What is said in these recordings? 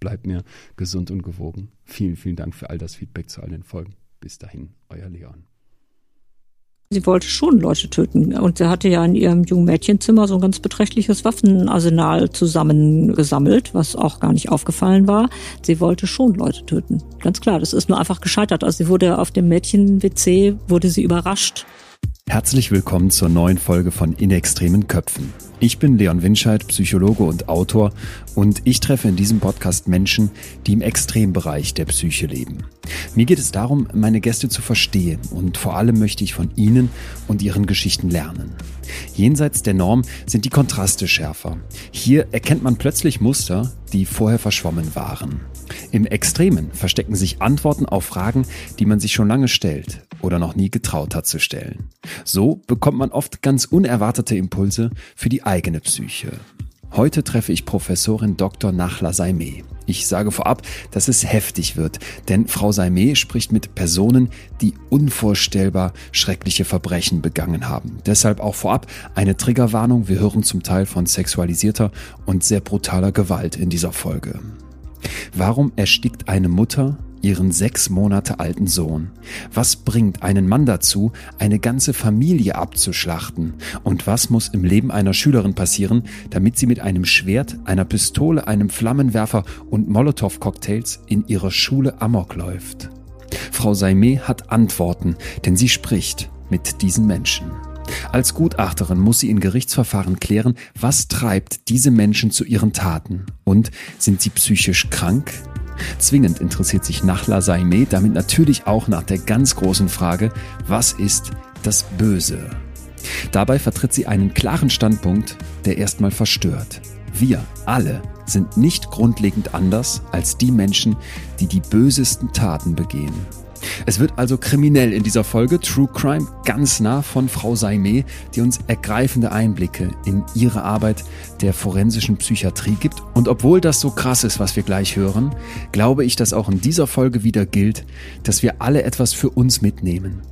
bleibt mir gesund und gewogen. Vielen, vielen Dank für all das Feedback zu all den Folgen. Bis dahin, euer Leon. Sie wollte schon Leute töten und sie hatte ja in ihrem jungen Mädchenzimmer so ein ganz beträchtliches Waffenarsenal zusammengesammelt, was auch gar nicht aufgefallen war. Sie wollte schon Leute töten. Ganz klar, das ist nur einfach gescheitert. Also sie wurde auf dem Mädchen-WC, wurde sie überrascht. Herzlich willkommen zur neuen Folge von In extremen Köpfen. Ich bin Leon Winscheid, Psychologe und Autor und ich treffe in diesem Podcast Menschen, die im Extrembereich der Psyche leben. Mir geht es darum, meine Gäste zu verstehen und vor allem möchte ich von ihnen und ihren Geschichten lernen. Jenseits der Norm sind die Kontraste schärfer. Hier erkennt man plötzlich Muster, die vorher verschwommen waren. Im Extremen verstecken sich Antworten auf Fragen, die man sich schon lange stellt oder noch nie getraut hat zu stellen. So bekommt man oft ganz unerwartete Impulse für die eigene Psyche. Heute treffe ich Professorin Dr. Nachla Saime. Ich sage vorab, dass es heftig wird, denn Frau Saime spricht mit Personen, die unvorstellbar schreckliche Verbrechen begangen haben. Deshalb auch vorab eine Triggerwarnung. Wir hören zum Teil von sexualisierter und sehr brutaler Gewalt in dieser Folge. Warum erstickt eine Mutter ihren sechs Monate alten Sohn? Was bringt einen Mann dazu, eine ganze Familie abzuschlachten? Und was muss im Leben einer Schülerin passieren, damit sie mit einem Schwert, einer Pistole, einem Flammenwerfer und Molotow-Cocktails in ihrer Schule Amok läuft? Frau Saime hat Antworten, denn sie spricht mit diesen Menschen. Als Gutachterin muss sie in Gerichtsverfahren klären, was treibt diese Menschen zu ihren Taten und sind sie psychisch krank? Zwingend interessiert sich Nachla Saime damit natürlich auch nach der ganz großen Frage, was ist das Böse? Dabei vertritt sie einen klaren Standpunkt, der erstmal verstört. Wir alle sind nicht grundlegend anders als die Menschen, die die bösesten Taten begehen. Es wird also kriminell in dieser Folge True Crime ganz nah von Frau Saime, die uns ergreifende Einblicke in ihre Arbeit der forensischen Psychiatrie gibt. Und obwohl das so krass ist, was wir gleich hören, glaube ich, dass auch in dieser Folge wieder gilt, dass wir alle etwas für uns mitnehmen.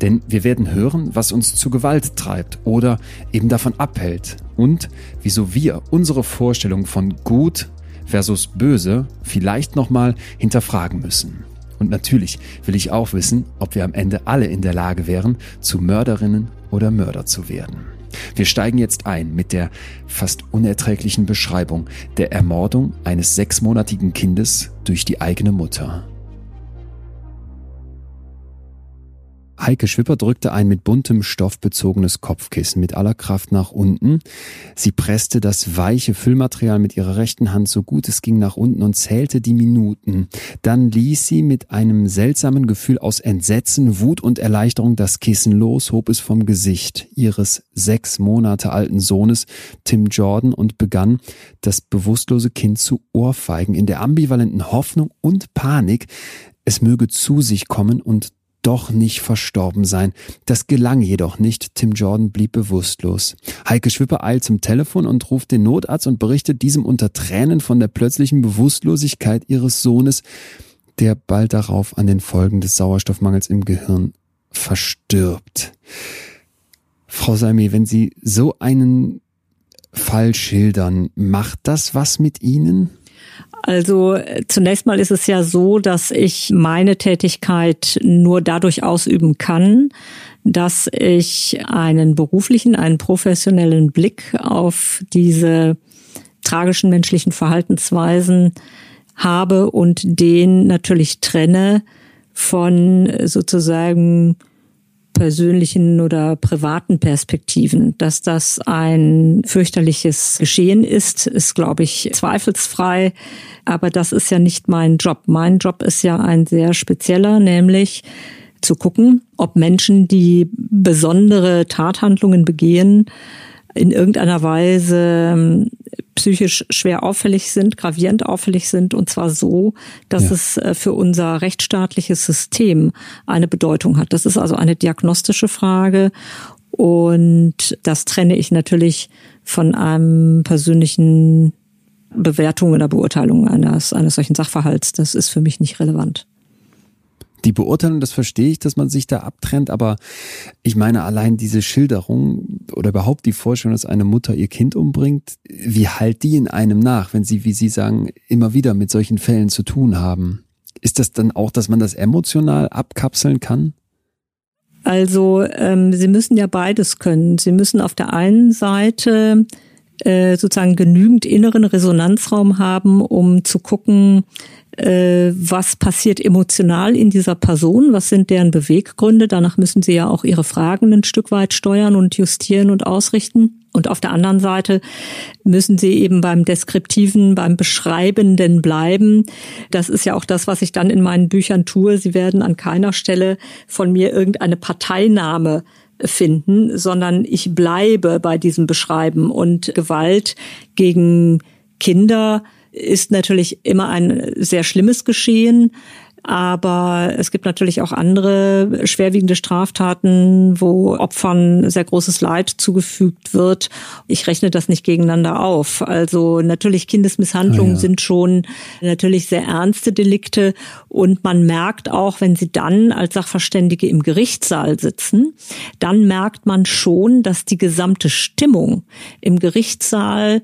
Denn wir werden hören, was uns zu Gewalt treibt oder eben davon abhält und wieso wir unsere Vorstellung von gut versus böse vielleicht nochmal hinterfragen müssen. Und natürlich will ich auch wissen, ob wir am Ende alle in der Lage wären, zu Mörderinnen oder Mörder zu werden. Wir steigen jetzt ein mit der fast unerträglichen Beschreibung der Ermordung eines sechsmonatigen Kindes durch die eigene Mutter. Heike Schwipper drückte ein mit buntem Stoff bezogenes Kopfkissen mit aller Kraft nach unten. Sie presste das weiche Füllmaterial mit ihrer rechten Hand so gut es ging nach unten und zählte die Minuten. Dann ließ sie mit einem seltsamen Gefühl aus Entsetzen, Wut und Erleichterung das Kissen los, hob es vom Gesicht ihres sechs Monate alten Sohnes Tim Jordan und begann, das bewusstlose Kind zu ohrfeigen in der ambivalenten Hoffnung und Panik, es möge zu sich kommen und doch nicht verstorben sein. Das gelang jedoch nicht. Tim Jordan blieb bewusstlos. Heike Schwipper eilt zum Telefon und ruft den Notarzt und berichtet diesem unter Tränen von der plötzlichen Bewusstlosigkeit ihres Sohnes, der bald darauf an den Folgen des Sauerstoffmangels im Gehirn verstirbt. Frau Salmi, wenn Sie so einen Fall schildern, macht das was mit Ihnen? Also zunächst mal ist es ja so, dass ich meine Tätigkeit nur dadurch ausüben kann, dass ich einen beruflichen, einen professionellen Blick auf diese tragischen menschlichen Verhaltensweisen habe und den natürlich trenne von sozusagen persönlichen oder privaten Perspektiven. Dass das ein fürchterliches Geschehen ist, ist, glaube ich, zweifelsfrei. Aber das ist ja nicht mein Job. Mein Job ist ja ein sehr spezieller, nämlich zu gucken, ob Menschen, die besondere Tathandlungen begehen, in irgendeiner Weise ähm, psychisch schwer auffällig sind, gravierend auffällig sind, und zwar so, dass ja. es äh, für unser rechtsstaatliches System eine Bedeutung hat. Das ist also eine diagnostische Frage und das trenne ich natürlich von einem persönlichen Bewertung oder Beurteilung eines, eines solchen Sachverhalts. Das ist für mich nicht relevant. Die Beurteilung, das verstehe ich, dass man sich da abtrennt, aber ich meine allein diese Schilderung oder überhaupt die Vorstellung, dass eine Mutter ihr Kind umbringt, wie halt die in einem nach, wenn sie, wie Sie sagen, immer wieder mit solchen Fällen zu tun haben? Ist das dann auch, dass man das emotional abkapseln kann? Also ähm, Sie müssen ja beides können. Sie müssen auf der einen Seite äh, sozusagen genügend inneren Resonanzraum haben, um zu gucken, was passiert emotional in dieser Person, was sind deren Beweggründe. Danach müssen sie ja auch ihre Fragen ein Stück weit steuern und justieren und ausrichten. Und auf der anderen Seite müssen sie eben beim Deskriptiven, beim Beschreibenden bleiben. Das ist ja auch das, was ich dann in meinen Büchern tue. Sie werden an keiner Stelle von mir irgendeine Parteinahme finden, sondern ich bleibe bei diesem Beschreiben. Und Gewalt gegen Kinder ist natürlich immer ein sehr schlimmes Geschehen. Aber es gibt natürlich auch andere schwerwiegende Straftaten, wo Opfern sehr großes Leid zugefügt wird. Ich rechne das nicht gegeneinander auf. Also natürlich Kindesmisshandlungen ah, ja. sind schon natürlich sehr ernste Delikte. Und man merkt auch, wenn sie dann als Sachverständige im Gerichtssaal sitzen, dann merkt man schon, dass die gesamte Stimmung im Gerichtssaal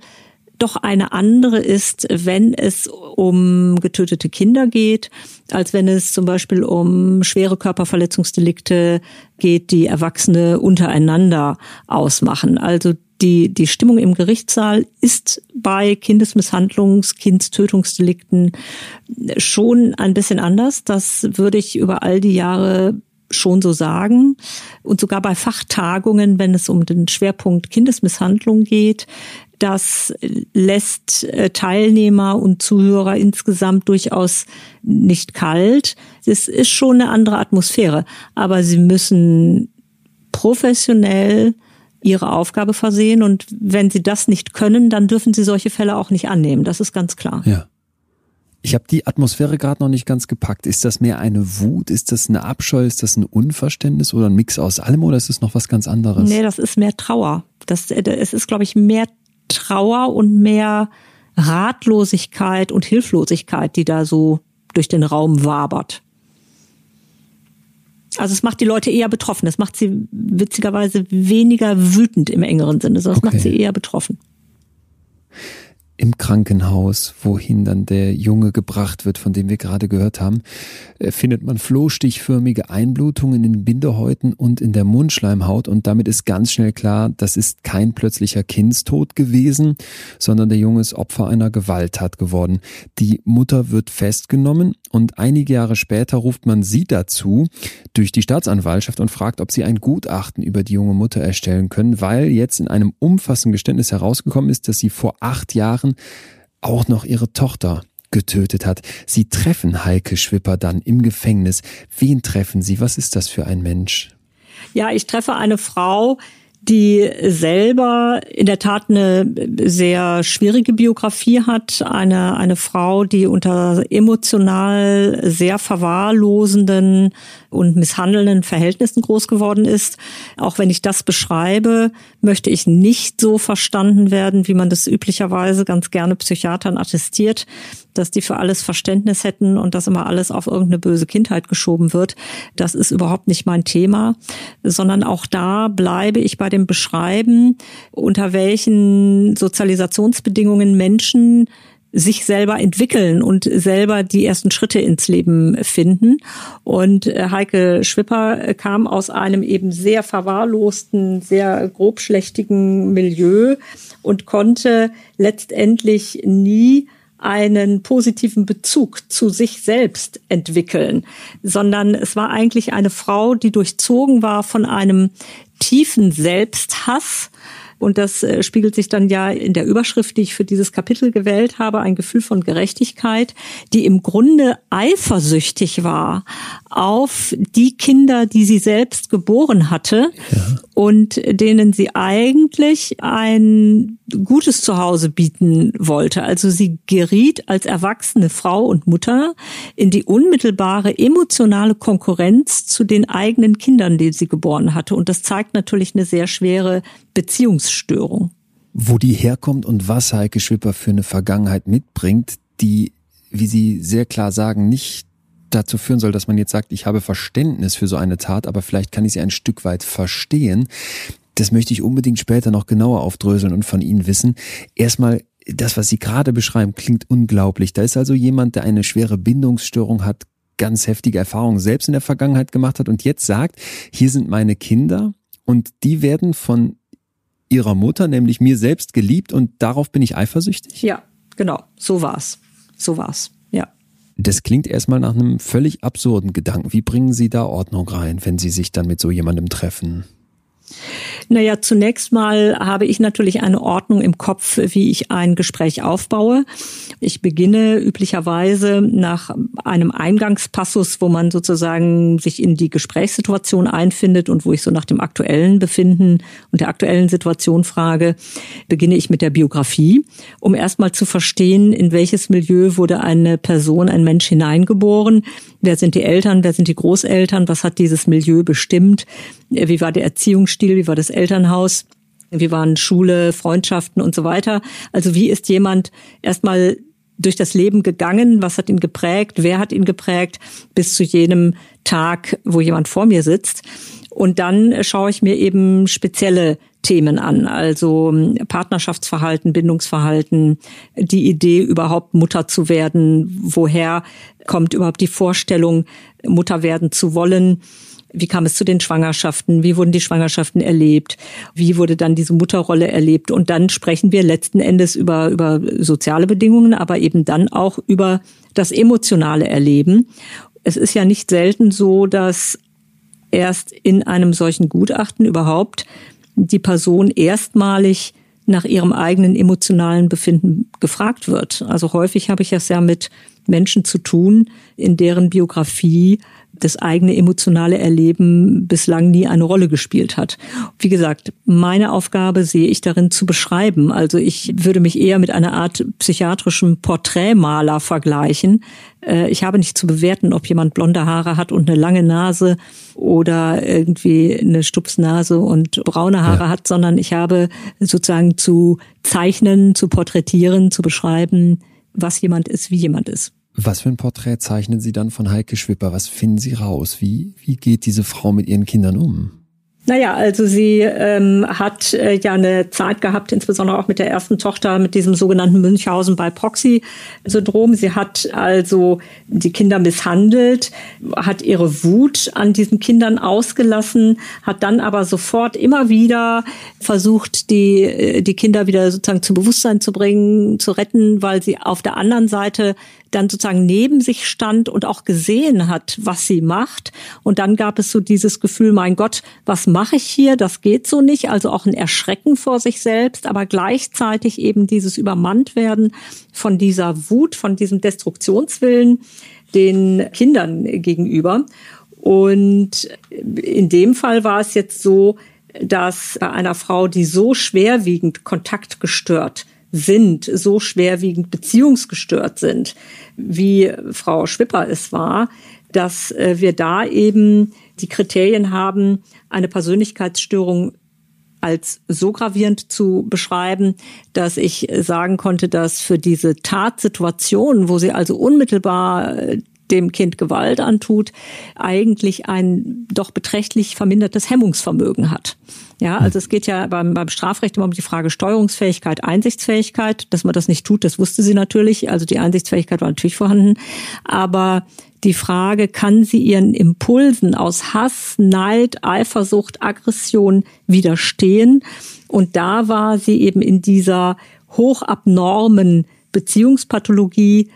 doch eine andere ist, wenn es um getötete Kinder geht, als wenn es zum Beispiel um schwere Körperverletzungsdelikte geht, die Erwachsene untereinander ausmachen. Also die, die Stimmung im Gerichtssaal ist bei Kindesmisshandlungs-, Kindstötungsdelikten schon ein bisschen anders. Das würde ich über all die Jahre schon so sagen. Und sogar bei Fachtagungen, wenn es um den Schwerpunkt Kindesmisshandlung geht, das lässt äh, Teilnehmer und Zuhörer insgesamt durchaus nicht kalt. Es ist schon eine andere Atmosphäre, aber sie müssen professionell ihre Aufgabe versehen und wenn sie das nicht können, dann dürfen sie solche Fälle auch nicht annehmen. Das ist ganz klar. Ja. Ich habe die Atmosphäre gerade noch nicht ganz gepackt. Ist das mehr eine Wut? Ist das eine Abscheu? Ist das ein Unverständnis oder ein Mix aus allem oder ist es noch was ganz anderes? Nee, das ist mehr Trauer. Das, äh, es ist, glaube ich, mehr Trauer und mehr Ratlosigkeit und Hilflosigkeit, die da so durch den Raum wabert. Also es macht die Leute eher betroffen. Es macht sie witzigerweise weniger wütend im engeren Sinne, sondern es okay. macht sie eher betroffen im Krankenhaus, wohin dann der Junge gebracht wird, von dem wir gerade gehört haben, äh, findet man flohstichförmige Einblutungen in den Bindehäuten und in der Mundschleimhaut und damit ist ganz schnell klar, das ist kein plötzlicher Kindstod gewesen, sondern der Junge ist Opfer einer Gewalttat geworden. Die Mutter wird festgenommen und einige Jahre später ruft man sie dazu durch die Staatsanwaltschaft und fragt, ob sie ein Gutachten über die junge Mutter erstellen können, weil jetzt in einem umfassenden Geständnis herausgekommen ist, dass sie vor acht Jahren Jahren auch noch ihre Tochter getötet hat. Sie treffen Heike Schwipper dann im Gefängnis. Wen treffen Sie? Was ist das für ein Mensch? Ja, ich treffe eine Frau, die selber in der Tat eine sehr schwierige Biografie hat. Eine, eine Frau, die unter emotional sehr verwahrlosenden und misshandelnden Verhältnissen groß geworden ist. Auch wenn ich das beschreibe, möchte ich nicht so verstanden werden, wie man das üblicherweise ganz gerne Psychiatern attestiert, dass die für alles Verständnis hätten und dass immer alles auf irgendeine böse Kindheit geschoben wird. Das ist überhaupt nicht mein Thema, sondern auch da bleibe ich bei dem Beschreiben, unter welchen Sozialisationsbedingungen Menschen sich selber entwickeln und selber die ersten Schritte ins Leben finden. Und äh, Heike Schwipper kam aus einem eben sehr verwahrlosten, sehr grobschlächtigen Milieu und konnte letztendlich nie einen positiven Bezug zu sich selbst entwickeln, sondern es war eigentlich eine Frau, die durchzogen war von einem tiefen Selbsthass, und das äh, spiegelt sich dann ja in der Überschrift, die ich für dieses Kapitel gewählt habe, ein Gefühl von Gerechtigkeit, die im Grunde eifersüchtig war auf die Kinder, die sie selbst geboren hatte ja. und denen sie eigentlich ein gutes Zuhause bieten wollte. Also sie geriet als erwachsene Frau und Mutter in die unmittelbare emotionale Konkurrenz zu den eigenen Kindern, die sie geboren hatte. Und das zeigt natürlich eine sehr schwere Beziehungsstörung. Wo die herkommt und was Heike Schwipper für eine Vergangenheit mitbringt, die, wie Sie sehr klar sagen, nicht dazu führen soll, dass man jetzt sagt, ich habe Verständnis für so eine Tat, aber vielleicht kann ich sie ein Stück weit verstehen. Das möchte ich unbedingt später noch genauer aufdröseln und von Ihnen wissen. Erstmal, das, was Sie gerade beschreiben, klingt unglaublich. Da ist also jemand, der eine schwere Bindungsstörung hat, ganz heftige Erfahrungen selbst in der Vergangenheit gemacht hat und jetzt sagt, hier sind meine Kinder und die werden von ihrer Mutter, nämlich mir selbst geliebt und darauf bin ich eifersüchtig? Ja, genau, so war's. So war's. Ja. Das klingt erstmal nach einem völlig absurden Gedanken. Wie bringen Sie da Ordnung rein, wenn Sie sich dann mit so jemandem treffen? Naja, zunächst mal habe ich natürlich eine Ordnung im Kopf, wie ich ein Gespräch aufbaue. Ich beginne üblicherweise nach einem Eingangspassus, wo man sozusagen sich in die Gesprächssituation einfindet und wo ich so nach dem aktuellen Befinden und der aktuellen Situation frage, beginne ich mit der Biografie, um erstmal zu verstehen, in welches Milieu wurde eine Person, ein Mensch hineingeboren, wer sind die Eltern, wer sind die Großeltern, was hat dieses Milieu bestimmt, wie war der Erziehungsstil, wie war das Elternhaus, wie waren Schule, Freundschaften und so weiter. Also wie ist jemand erstmal durch das Leben gegangen, was hat ihn geprägt, wer hat ihn geprägt, bis zu jenem Tag, wo jemand vor mir sitzt. Und dann schaue ich mir eben spezielle Themen an, also Partnerschaftsverhalten, Bindungsverhalten, die Idee, überhaupt Mutter zu werden, woher kommt überhaupt die Vorstellung, Mutter werden zu wollen wie kam es zu den Schwangerschaften? Wie wurden die Schwangerschaften erlebt? Wie wurde dann diese Mutterrolle erlebt? Und dann sprechen wir letzten Endes über, über soziale Bedingungen, aber eben dann auch über das emotionale Erleben. Es ist ja nicht selten so, dass erst in einem solchen Gutachten überhaupt die Person erstmalig nach ihrem eigenen emotionalen Befinden gefragt wird. Also häufig habe ich es ja mit Menschen zu tun, in deren Biografie das eigene emotionale Erleben bislang nie eine Rolle gespielt hat. Wie gesagt, meine Aufgabe sehe ich darin zu beschreiben. Also ich würde mich eher mit einer Art psychiatrischen Porträtmaler vergleichen. Äh, ich habe nicht zu bewerten, ob jemand blonde Haare hat und eine lange Nase oder irgendwie eine Stupsnase und braune Haare ja. hat, sondern ich habe sozusagen zu zeichnen, zu porträtieren, zu beschreiben, was jemand ist, wie jemand ist. Was für ein Porträt zeichnen Sie dann von Heike Schwipper? Was finden Sie raus? Wie, wie geht diese Frau mit ihren Kindern um? Naja, also sie ähm, hat äh, ja eine Zeit gehabt, insbesondere auch mit der ersten Tochter, mit diesem sogenannten Münchhausen by Proxy-Syndrom. Sie hat also die Kinder misshandelt, hat ihre Wut an diesen Kindern ausgelassen, hat dann aber sofort immer wieder versucht, die, äh, die Kinder wieder sozusagen zum Bewusstsein zu bringen, zu retten, weil sie auf der anderen Seite dann sozusagen neben sich stand und auch gesehen hat, was sie macht. Und dann gab es so dieses Gefühl, mein Gott, was mache ich hier? Das geht so nicht. Also auch ein Erschrecken vor sich selbst, aber gleichzeitig eben dieses Übermanntwerden von dieser Wut, von diesem Destruktionswillen den Kindern gegenüber. Und in dem Fall war es jetzt so, dass bei einer Frau, die so schwerwiegend kontaktgestört sind, so schwerwiegend beziehungsgestört sind, wie Frau Schwipper es war, dass äh, wir da eben die Kriterien haben, eine Persönlichkeitsstörung als so gravierend zu beschreiben, dass ich sagen konnte, dass für diese Tatsituation, wo sie also unmittelbar äh, dem Kind Gewalt antut, eigentlich ein doch beträchtlich vermindertes Hemmungsvermögen hat. Ja, also es geht ja beim, beim Strafrecht immer um die Frage Steuerungsfähigkeit, Einsichtsfähigkeit. Dass man das nicht tut, das wusste sie natürlich. Also die Einsichtsfähigkeit war natürlich vorhanden. Aber die Frage, kann sie ihren Impulsen aus Hass, Neid, Eifersucht, Aggression widerstehen? Und da war sie eben in dieser hochabnormen Beziehungspathologie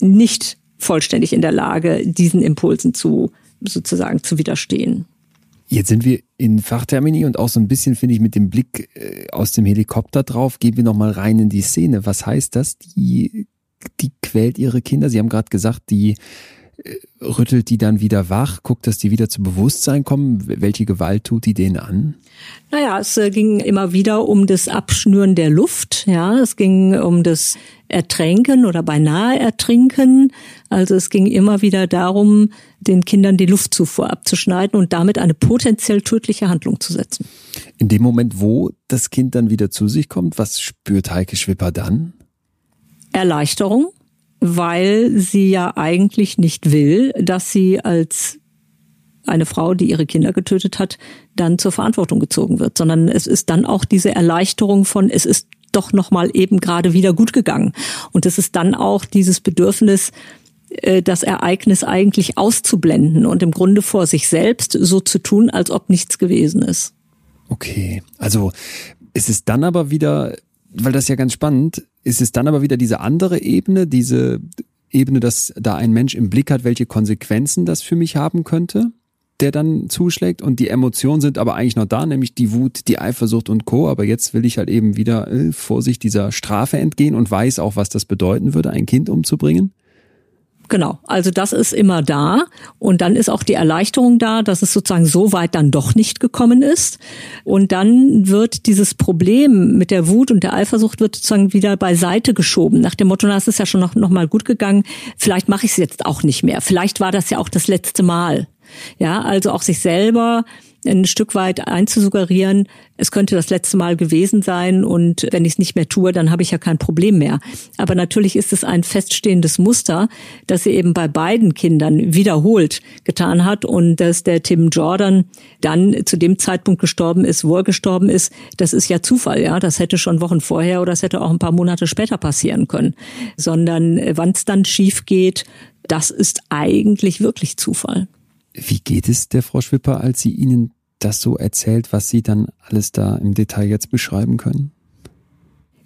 nicht vollständig in der Lage, diesen Impulsen zu sozusagen zu widerstehen. Jetzt sind wir in Fachtermini und auch so ein bisschen, finde ich, mit dem Blick äh, aus dem Helikopter drauf, gehen wir nochmal rein in die Szene. Was heißt das? Die, die quält ihre Kinder. Sie haben gerade gesagt, die rüttelt die dann wieder wach, guckt, dass die wieder zu Bewusstsein kommen. Welche Gewalt tut die denen an? Naja, es äh, ging immer wieder um das Abschnüren der Luft. Ja, es ging um das Ertränken oder beinahe Ertrinken. Also es ging immer wieder darum, den Kindern die Luftzufuhr abzuschneiden und damit eine potenziell tödliche Handlung zu setzen. In dem Moment, wo das Kind dann wieder zu sich kommt, was spürt Heike Schwipper dann? Erleichterung, weil sie ja eigentlich nicht will, dass sie als eine Frau, die ihre Kinder getötet hat, dann zur Verantwortung gezogen wird, sondern es ist dann auch diese Erleichterung von, es ist doch noch mal eben gerade wieder gut gegangen. Und es ist dann auch dieses Bedürfnis, äh, das Ereignis eigentlich auszublenden und im Grunde vor sich selbst so zu tun, als ob nichts gewesen ist. Okay, also ist es dann aber wieder, weil das ja ganz spannend, ist es dann aber wieder diese andere Ebene, diese Ebene, dass da ein Mensch im Blick hat, welche Konsequenzen das für mich haben könnte? der dann zuschlägt und die Emotionen sind aber eigentlich noch da, nämlich die Wut, die Eifersucht und Co. Aber jetzt will ich halt eben wieder äh, Vorsicht dieser Strafe entgehen und weiß auch, was das bedeuten würde, ein Kind umzubringen. Genau, also das ist immer da. Und dann ist auch die Erleichterung da, dass es sozusagen so weit dann doch nicht gekommen ist. Und dann wird dieses Problem mit der Wut und der Eifersucht wird sozusagen wieder beiseite geschoben. Nach dem Motto, na, es ist ja schon noch, noch mal gut gegangen, vielleicht mache ich es jetzt auch nicht mehr, vielleicht war das ja auch das letzte Mal. Ja, also auch sich selber ein Stück weit einzusuggerieren, es könnte das letzte Mal gewesen sein und wenn ich es nicht mehr tue, dann habe ich ja kein Problem mehr. Aber natürlich ist es ein feststehendes Muster, das sie eben bei beiden Kindern wiederholt getan hat und dass der Tim Jordan dann zu dem Zeitpunkt gestorben ist, wo er gestorben ist, das ist ja Zufall, ja. Das hätte schon Wochen vorher oder das hätte auch ein paar Monate später passieren können. Sondern äh, wann es dann schief geht, das ist eigentlich wirklich Zufall. Wie geht es der Frau Schwipper, als sie Ihnen das so erzählt, was Sie dann alles da im Detail jetzt beschreiben können?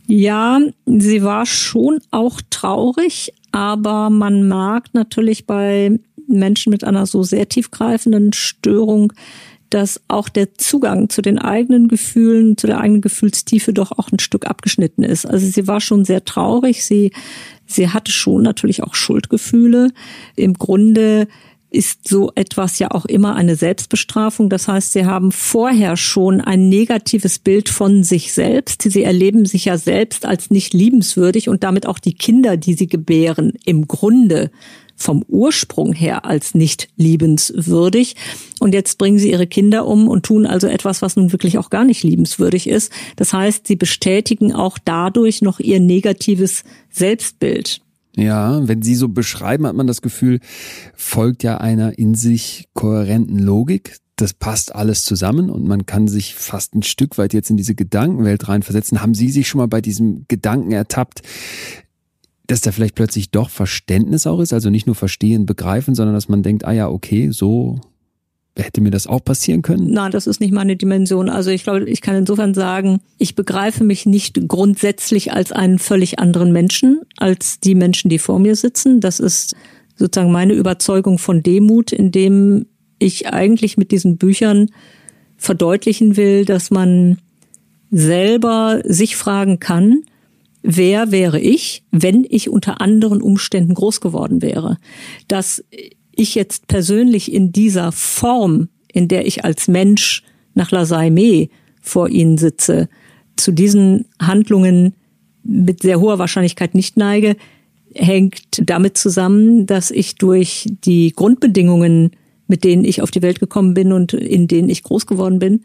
Ja, sie war schon auch traurig, aber man mag natürlich bei Menschen mit einer so sehr tiefgreifenden Störung, dass auch der Zugang zu den eigenen Gefühlen, zu der eigenen Gefühlstiefe doch auch ein Stück abgeschnitten ist. Also sie war schon sehr traurig, sie, sie hatte schon natürlich auch Schuldgefühle. Im Grunde ist so etwas ja auch immer eine Selbstbestrafung. Das heißt, sie haben vorher schon ein negatives Bild von sich selbst. Sie erleben sich ja selbst als nicht liebenswürdig und damit auch die Kinder, die sie gebären, im Grunde vom Ursprung her als nicht liebenswürdig. Und jetzt bringen sie ihre Kinder um und tun also etwas, was nun wirklich auch gar nicht liebenswürdig ist. Das heißt, sie bestätigen auch dadurch noch ihr negatives Selbstbild. Ja, wenn Sie so beschreiben, hat man das Gefühl, folgt ja einer in sich kohärenten Logik. Das passt alles zusammen und man kann sich fast ein Stück weit jetzt in diese Gedankenwelt reinversetzen. Haben Sie sich schon mal bei diesem Gedanken ertappt, dass da vielleicht plötzlich doch Verständnis auch ist? Also nicht nur verstehen, begreifen, sondern dass man denkt, ah ja, okay, so Hätte mir das auch passieren können? Nein, das ist nicht meine Dimension. Also ich glaube, ich kann insofern sagen, ich begreife mich nicht grundsätzlich als einen völlig anderen Menschen, als die Menschen, die vor mir sitzen. Das ist sozusagen meine Überzeugung von Demut, indem ich eigentlich mit diesen Büchern verdeutlichen will, dass man selber sich fragen kann, wer wäre ich, wenn ich unter anderen Umständen groß geworden wäre. Dass ich jetzt persönlich in dieser Form, in der ich als Mensch nach La Saime vor Ihnen sitze, zu diesen Handlungen mit sehr hoher Wahrscheinlichkeit nicht neige, hängt damit zusammen, dass ich durch die Grundbedingungen, mit denen ich auf die Welt gekommen bin und in denen ich groß geworden bin,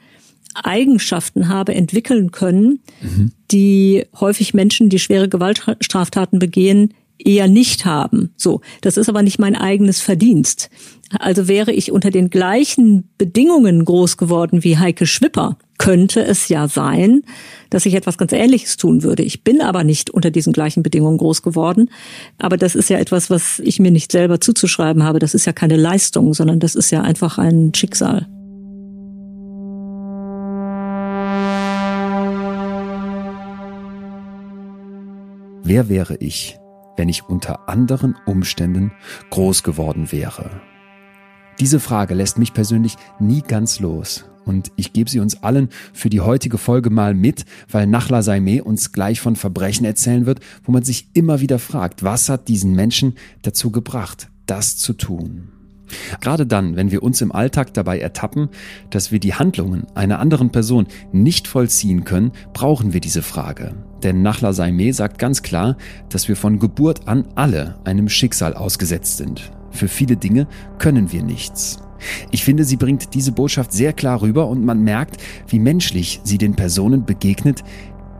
Eigenschaften habe entwickeln können, mhm. die häufig Menschen, die schwere Gewaltstraftaten begehen, eher nicht haben. So, das ist aber nicht mein eigenes Verdienst. Also wäre ich unter den gleichen Bedingungen groß geworden wie Heike Schwipper, könnte es ja sein, dass ich etwas ganz Ähnliches tun würde. Ich bin aber nicht unter diesen gleichen Bedingungen groß geworden. Aber das ist ja etwas, was ich mir nicht selber zuzuschreiben habe. Das ist ja keine Leistung, sondern das ist ja einfach ein Schicksal. Wer wäre ich? Wenn ich unter anderen Umständen groß geworden wäre? Diese Frage lässt mich persönlich nie ganz los. Und ich gebe sie uns allen für die heutige Folge mal mit, weil Nachla Saimeh uns gleich von Verbrechen erzählen wird, wo man sich immer wieder fragt, was hat diesen Menschen dazu gebracht, das zu tun? Gerade dann, wenn wir uns im Alltag dabei ertappen, dass wir die Handlungen einer anderen Person nicht vollziehen können, brauchen wir diese Frage. Denn Nachla Saimeh sagt ganz klar, dass wir von Geburt an alle einem Schicksal ausgesetzt sind. Für viele Dinge können wir nichts. Ich finde, sie bringt diese Botschaft sehr klar rüber und man merkt, wie menschlich sie den Personen begegnet,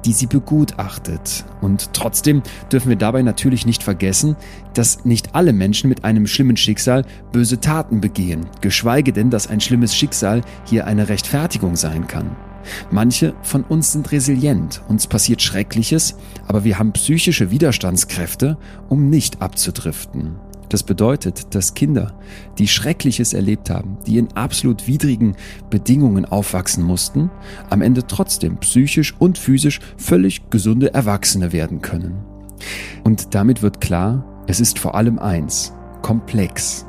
die sie begutachtet. Und trotzdem dürfen wir dabei natürlich nicht vergessen, dass nicht alle Menschen mit einem schlimmen Schicksal böse Taten begehen, geschweige denn, dass ein schlimmes Schicksal hier eine Rechtfertigung sein kann. Manche von uns sind resilient, uns passiert Schreckliches, aber wir haben psychische Widerstandskräfte, um nicht abzudriften. Das bedeutet, dass Kinder, die Schreckliches erlebt haben, die in absolut widrigen Bedingungen aufwachsen mussten, am Ende trotzdem psychisch und physisch völlig gesunde Erwachsene werden können. Und damit wird klar, es ist vor allem eins, komplex.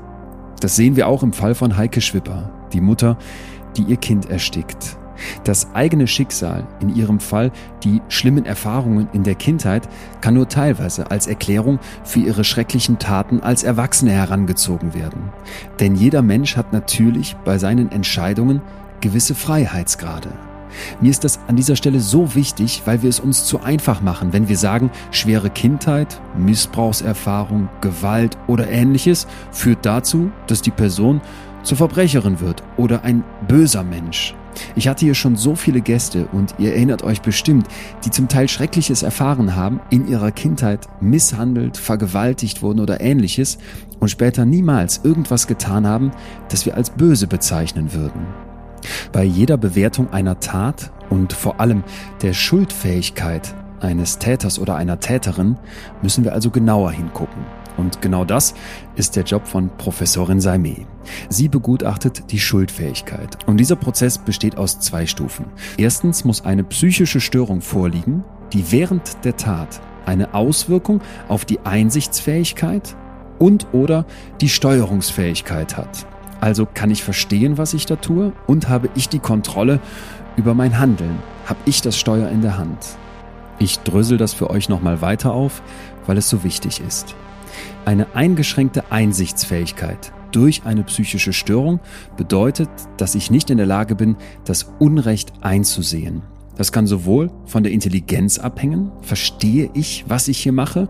Das sehen wir auch im Fall von Heike Schwipper, die Mutter, die ihr Kind erstickt. Das eigene Schicksal, in ihrem Fall die schlimmen Erfahrungen in der Kindheit, kann nur teilweise als Erklärung für ihre schrecklichen Taten als Erwachsene herangezogen werden. Denn jeder Mensch hat natürlich bei seinen Entscheidungen gewisse Freiheitsgrade. Mir ist das an dieser Stelle so wichtig, weil wir es uns zu einfach machen, wenn wir sagen, schwere Kindheit, Missbrauchserfahrung, Gewalt oder ähnliches führt dazu, dass die Person zur Verbrecherin wird oder ein böser Mensch. Ich hatte hier schon so viele Gäste und ihr erinnert euch bestimmt, die zum Teil Schreckliches erfahren haben, in ihrer Kindheit misshandelt, vergewaltigt wurden oder ähnliches und später niemals irgendwas getan haben, das wir als böse bezeichnen würden. Bei jeder Bewertung einer Tat und vor allem der Schuldfähigkeit eines Täters oder einer Täterin müssen wir also genauer hingucken. Und genau das ist der Job von Professorin Saimeh. Sie begutachtet die Schuldfähigkeit. Und dieser Prozess besteht aus zwei Stufen. Erstens muss eine psychische Störung vorliegen, die während der Tat eine Auswirkung auf die Einsichtsfähigkeit und oder die Steuerungsfähigkeit hat. Also kann ich verstehen, was ich da tue und habe ich die Kontrolle über mein Handeln? Habe ich das Steuer in der Hand? Ich drösel das für euch nochmal weiter auf, weil es so wichtig ist. Eine eingeschränkte Einsichtsfähigkeit durch eine psychische Störung bedeutet, dass ich nicht in der Lage bin, das Unrecht einzusehen. Das kann sowohl von der Intelligenz abhängen, verstehe ich, was ich hier mache,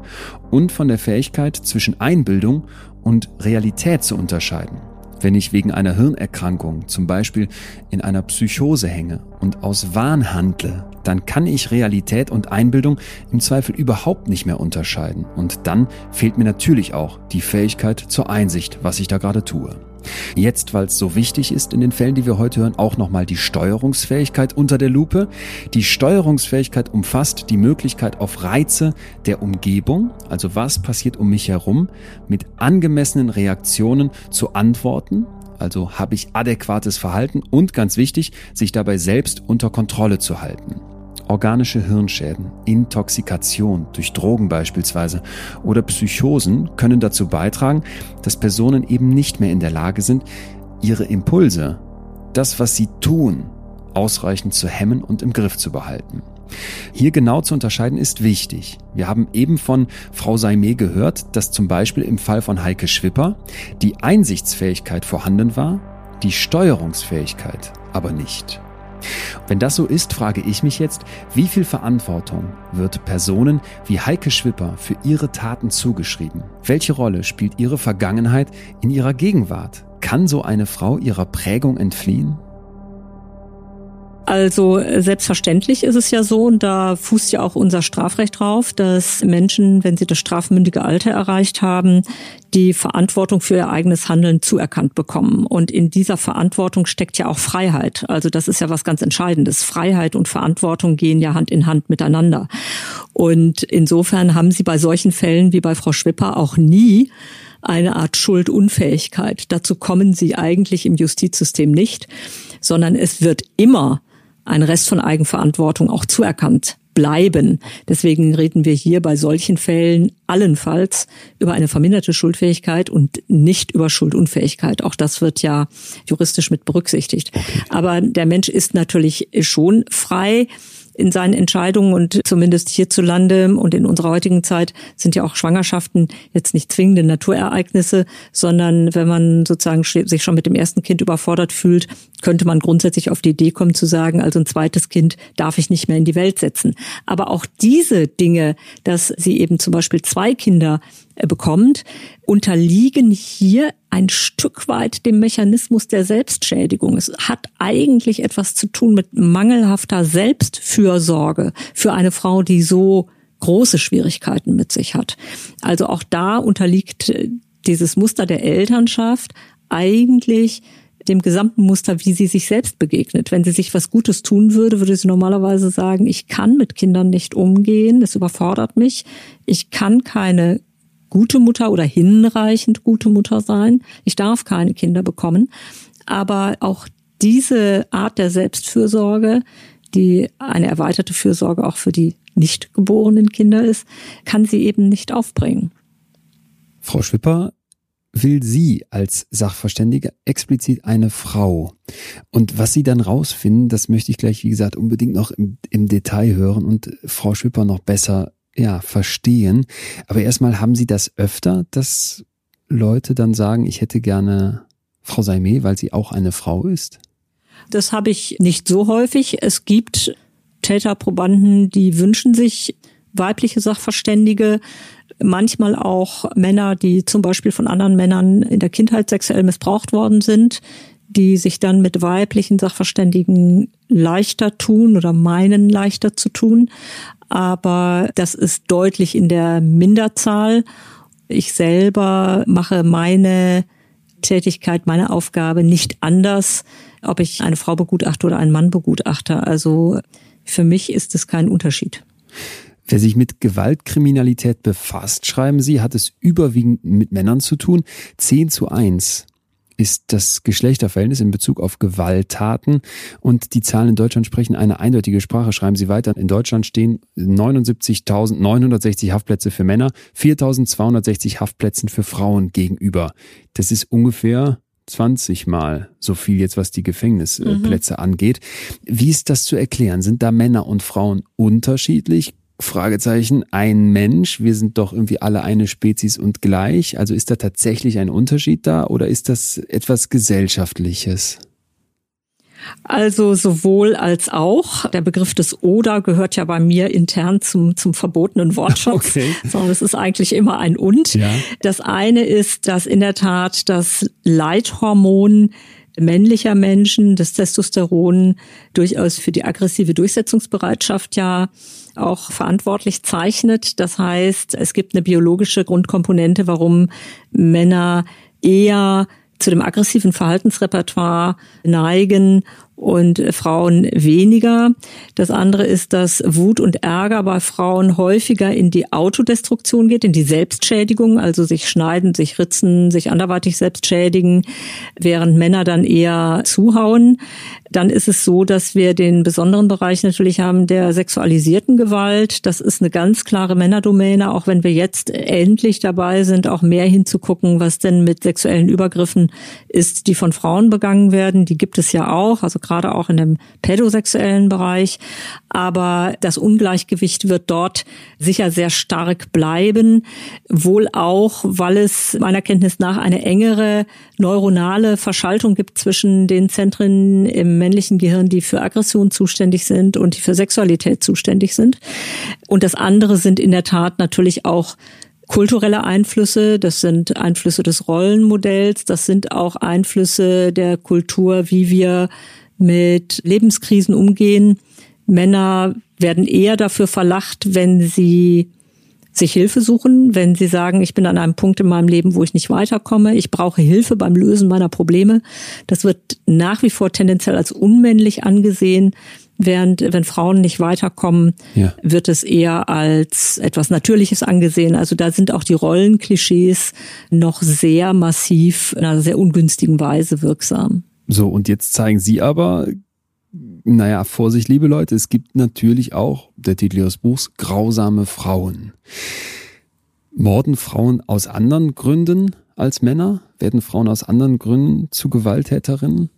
und von der Fähigkeit zwischen Einbildung und Realität zu unterscheiden. Wenn ich wegen einer Hirnerkrankung zum Beispiel in einer Psychose hänge und aus Wahn handle, dann kann ich Realität und Einbildung im Zweifel überhaupt nicht mehr unterscheiden. Und dann fehlt mir natürlich auch die Fähigkeit zur Einsicht, was ich da gerade tue. Jetzt, weil es so wichtig ist in den Fällen, die wir heute hören, auch nochmal die Steuerungsfähigkeit unter der Lupe. Die Steuerungsfähigkeit umfasst die Möglichkeit auf Reize der Umgebung, also was passiert um mich herum, mit angemessenen Reaktionen zu antworten. Also habe ich adäquates Verhalten und ganz wichtig, sich dabei selbst unter Kontrolle zu halten. Organische Hirnschäden, Intoxikation durch Drogen beispielsweise oder Psychosen können dazu beitragen, dass Personen eben nicht mehr in der Lage sind, ihre Impulse, das, was sie tun, ausreichend zu hemmen und im Griff zu behalten. Hier genau zu unterscheiden ist wichtig. Wir haben eben von Frau Saimé gehört, dass zum Beispiel im Fall von Heike Schwipper die Einsichtsfähigkeit vorhanden war, die Steuerungsfähigkeit aber nicht. Wenn das so ist, frage ich mich jetzt, wie viel Verantwortung wird Personen wie Heike Schwipper für ihre Taten zugeschrieben? Welche Rolle spielt ihre Vergangenheit in ihrer Gegenwart? Kann so eine Frau ihrer Prägung entfliehen? Also selbstverständlich ist es ja so, und da fußt ja auch unser Strafrecht drauf, dass Menschen, wenn sie das strafmündige Alter erreicht haben, die Verantwortung für ihr eigenes Handeln zuerkannt bekommen. Und in dieser Verantwortung steckt ja auch Freiheit. Also das ist ja was ganz Entscheidendes. Freiheit und Verantwortung gehen ja Hand in Hand miteinander. Und insofern haben sie bei solchen Fällen wie bei Frau Schwipper auch nie eine Art Schuldunfähigkeit. Dazu kommen sie eigentlich im Justizsystem nicht, sondern es wird immer ein Rest von Eigenverantwortung auch zuerkannt bleiben. Deswegen reden wir hier bei solchen Fällen allenfalls über eine verminderte Schuldfähigkeit und nicht über Schuldunfähigkeit. Auch das wird ja juristisch mit berücksichtigt. Aber der Mensch ist natürlich schon frei in seinen Entscheidungen und zumindest hierzulande und in unserer heutigen Zeit sind ja auch Schwangerschaften jetzt nicht zwingende Naturereignisse, sondern wenn man sozusagen sich schon mit dem ersten Kind überfordert fühlt, könnte man grundsätzlich auf die Idee kommen zu sagen, also ein zweites Kind darf ich nicht mehr in die Welt setzen. Aber auch diese Dinge, dass sie eben zum Beispiel zwei Kinder bekommt, unterliegen hier ein Stück weit dem Mechanismus der Selbstschädigung. Es hat eigentlich etwas zu tun mit mangelhafter Selbstfürsorge für eine Frau, die so große Schwierigkeiten mit sich hat. Also auch da unterliegt äh, dieses Muster der Elternschaft eigentlich dem gesamten Muster, wie sie sich selbst begegnet. Wenn sie sich was Gutes tun würde, würde sie normalerweise sagen, ich kann mit Kindern nicht umgehen, das überfordert mich, ich kann keine gute Mutter oder hinreichend gute Mutter sein, ich darf keine Kinder bekommen. Aber auch diese Art der Selbstfürsorge, die eine erweiterte Fürsorge auch für die nicht geborenen Kinder ist, kann sie eben nicht aufbringen. Frau Schwipper, will sie als Sachverständige explizit eine Frau. Und was sie dann rausfinden, das möchte ich gleich, wie gesagt, unbedingt noch im, im Detail hören und Frau Schwipper noch besser ja, verstehen. Aber erstmal haben Sie das öfter, dass Leute dann sagen, ich hätte gerne Frau Saime, weil sie auch eine Frau ist? Das habe ich nicht so häufig. Es gibt Täterprobanden, die wünschen sich weibliche Sachverständige manchmal auch Männer, die zum Beispiel von anderen Männern in der Kindheit sexuell missbraucht worden sind, die sich dann mit weiblichen Sachverständigen leichter tun oder meinen leichter zu tun. Aber das ist deutlich in der Minderzahl. Ich selber mache meine Tätigkeit, meine Aufgabe nicht anders, ob ich eine Frau begutachte oder einen Mann begutachte. Also für mich ist es kein Unterschied. Wer sich mit Gewaltkriminalität befasst, schreiben Sie, hat es überwiegend mit Männern zu tun. 10 zu 1 ist das Geschlechterverhältnis in Bezug auf Gewalttaten. Und die Zahlen in Deutschland sprechen eine eindeutige Sprache, schreiben Sie weiter. In Deutschland stehen 79.960 Haftplätze für Männer, 4.260 Haftplätzen für Frauen gegenüber. Das ist ungefähr 20 Mal so viel jetzt, was die Gefängnisplätze mhm. angeht. Wie ist das zu erklären? Sind da Männer und Frauen unterschiedlich? Fragezeichen, ein Mensch, wir sind doch irgendwie alle eine Spezies und gleich. Also ist da tatsächlich ein Unterschied da oder ist das etwas Gesellschaftliches? Also sowohl als auch. Der Begriff des Oder gehört ja bei mir intern zum, zum verbotenen Wortschatz, okay. sondern es ist eigentlich immer ein Und. Ja. Das eine ist, dass in der Tat das Leithormon männlicher Menschen, das Testosteron, durchaus für die aggressive Durchsetzungsbereitschaft ja auch verantwortlich zeichnet. Das heißt, es gibt eine biologische Grundkomponente, warum Männer eher zu dem aggressiven Verhaltensrepertoire neigen und Frauen weniger. Das andere ist, dass Wut und Ärger bei Frauen häufiger in die Autodestruktion geht, in die Selbstschädigung, also sich schneiden, sich ritzen, sich anderweitig selbst schädigen, während Männer dann eher zuhauen. Dann ist es so, dass wir den besonderen Bereich natürlich haben der sexualisierten Gewalt. Das ist eine ganz klare Männerdomäne, auch wenn wir jetzt endlich dabei sind, auch mehr hinzugucken, was denn mit sexuellen Übergriffen ist, die von Frauen begangen werden. Die gibt es ja auch. Also gerade auch in dem pädosexuellen Bereich. Aber das Ungleichgewicht wird dort sicher sehr stark bleiben. Wohl auch, weil es meiner Kenntnis nach eine engere neuronale Verschaltung gibt zwischen den Zentren im männlichen Gehirn, die für Aggression zuständig sind und die für Sexualität zuständig sind. Und das andere sind in der Tat natürlich auch kulturelle Einflüsse, das sind Einflüsse des Rollenmodells, das sind auch Einflüsse der Kultur, wie wir mit Lebenskrisen umgehen. Männer werden eher dafür verlacht, wenn sie sich Hilfe suchen, wenn sie sagen, ich bin an einem Punkt in meinem Leben, wo ich nicht weiterkomme, ich brauche Hilfe beim Lösen meiner Probleme. Das wird nach wie vor tendenziell als unmännlich angesehen, während wenn Frauen nicht weiterkommen, ja. wird es eher als etwas Natürliches angesehen. Also da sind auch die Rollenklischees noch sehr massiv in einer sehr ungünstigen Weise wirksam. So, und jetzt zeigen Sie aber naja, Vorsicht, liebe Leute, es gibt natürlich auch, der Titel ihres Buchs, grausame Frauen. Morden Frauen aus anderen Gründen als Männer? Werden Frauen aus anderen Gründen zu Gewalttäterinnen?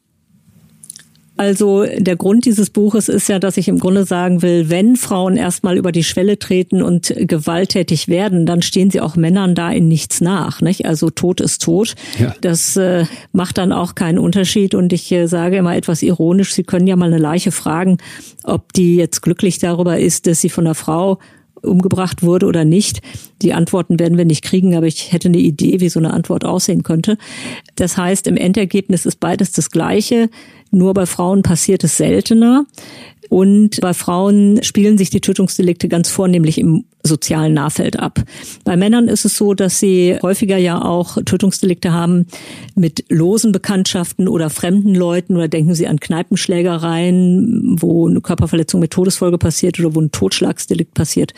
Also der Grund dieses Buches ist ja, dass ich im Grunde sagen will, wenn Frauen erstmal über die Schwelle treten und gewalttätig werden, dann stehen sie auch Männern da in nichts nach. Nicht? Also Tod ist tot. Ja. Das äh, macht dann auch keinen Unterschied. Und ich äh, sage immer etwas ironisch, Sie können ja mal eine Leiche fragen, ob die jetzt glücklich darüber ist, dass sie von der Frau umgebracht wurde oder nicht. Die Antworten werden wir nicht kriegen, aber ich hätte eine Idee, wie so eine Antwort aussehen könnte. Das heißt, im Endergebnis ist beides das Gleiche. Nur bei Frauen passiert es seltener. Und bei Frauen spielen sich die Tötungsdelikte ganz vornehmlich im sozialen Nahfeld ab. Bei Männern ist es so, dass sie häufiger ja auch Tötungsdelikte haben mit losen Bekanntschaften oder fremden Leuten oder denken sie an Kneipenschlägereien, wo eine Körperverletzung mit Todesfolge passiert oder wo ein Totschlagsdelikt passiert.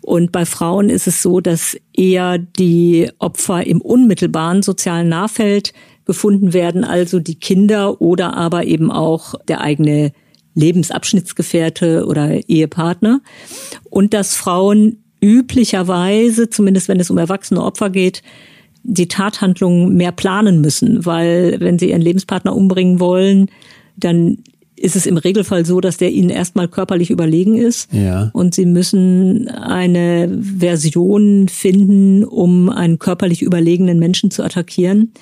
Und bei Frauen ist es so, dass eher die Opfer im unmittelbaren sozialen Nahfeld gefunden werden, also die Kinder oder aber eben auch der eigene Lebensabschnittsgefährte oder Ehepartner. Und dass Frauen üblicherweise, zumindest wenn es um erwachsene Opfer geht, die Tathandlungen mehr planen müssen, weil wenn sie ihren Lebenspartner umbringen wollen, dann ist es im Regelfall so, dass der ihnen erstmal körperlich überlegen ist. Ja. Und sie müssen eine Version finden, um einen körperlich überlegenen Menschen zu attackieren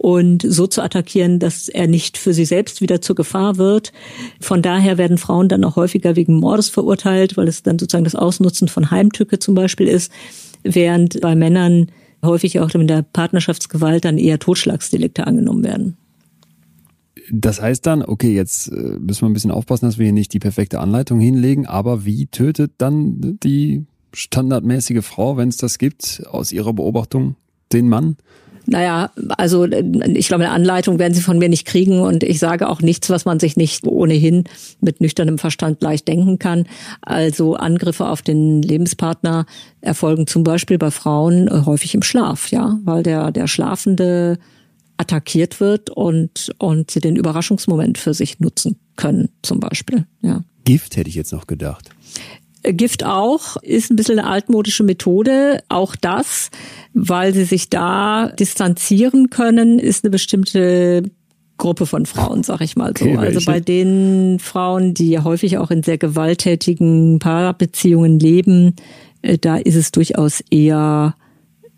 und so zu attackieren, dass er nicht für sie selbst wieder zur Gefahr wird. Von daher werden Frauen dann auch häufiger wegen Mordes verurteilt, weil es dann sozusagen das Ausnutzen von Heimtücke zum Beispiel ist, während bei Männern häufig auch in der Partnerschaftsgewalt dann eher Totschlagsdelikte angenommen werden. Das heißt dann, okay, jetzt äh, müssen wir ein bisschen aufpassen, dass wir hier nicht die perfekte Anleitung hinlegen, aber wie tötet dann die standardmäßige Frau, wenn es das gibt, aus ihrer Beobachtung den Mann? Naja, also ich glaube, eine Anleitung werden Sie von mir nicht kriegen und ich sage auch nichts, was man sich nicht ohnehin mit nüchternem Verstand leicht denken kann. Also Angriffe auf den Lebenspartner erfolgen zum Beispiel bei Frauen häufig im Schlaf, ja, weil der, der Schlafende attackiert wird und, und sie den Überraschungsmoment für sich nutzen können, zum Beispiel, ja. Gift hätte ich jetzt noch gedacht. Gift auch ist ein bisschen eine altmodische Methode. Auch das, weil sie sich da distanzieren können, ist eine bestimmte Gruppe von Frauen, sag ich mal so. Okay, also bei den Frauen, die häufig auch in sehr gewalttätigen Paarbeziehungen leben, äh, da ist es durchaus eher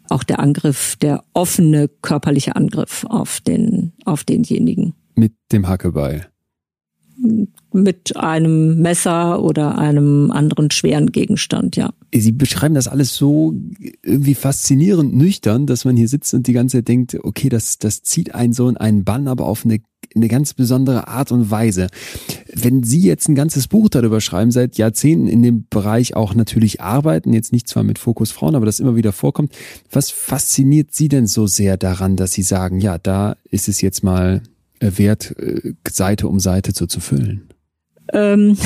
auch der Angriff, der offene körperliche Angriff auf den, auf denjenigen. Mit dem Hackebeil mit einem Messer oder einem anderen schweren Gegenstand, ja. Sie beschreiben das alles so irgendwie faszinierend nüchtern, dass man hier sitzt und die ganze Zeit denkt, okay, das, das zieht einen so in einen Bann, aber auf eine, eine ganz besondere Art und Weise. Wenn Sie jetzt ein ganzes Buch darüber schreiben, seit Jahrzehnten in dem Bereich auch natürlich arbeiten, jetzt nicht zwar mit Fokus Frauen, aber das immer wieder vorkommt, was fasziniert Sie denn so sehr daran, dass Sie sagen, ja, da ist es jetzt mal wert, äh, Seite um Seite so zu füllen? Ähm,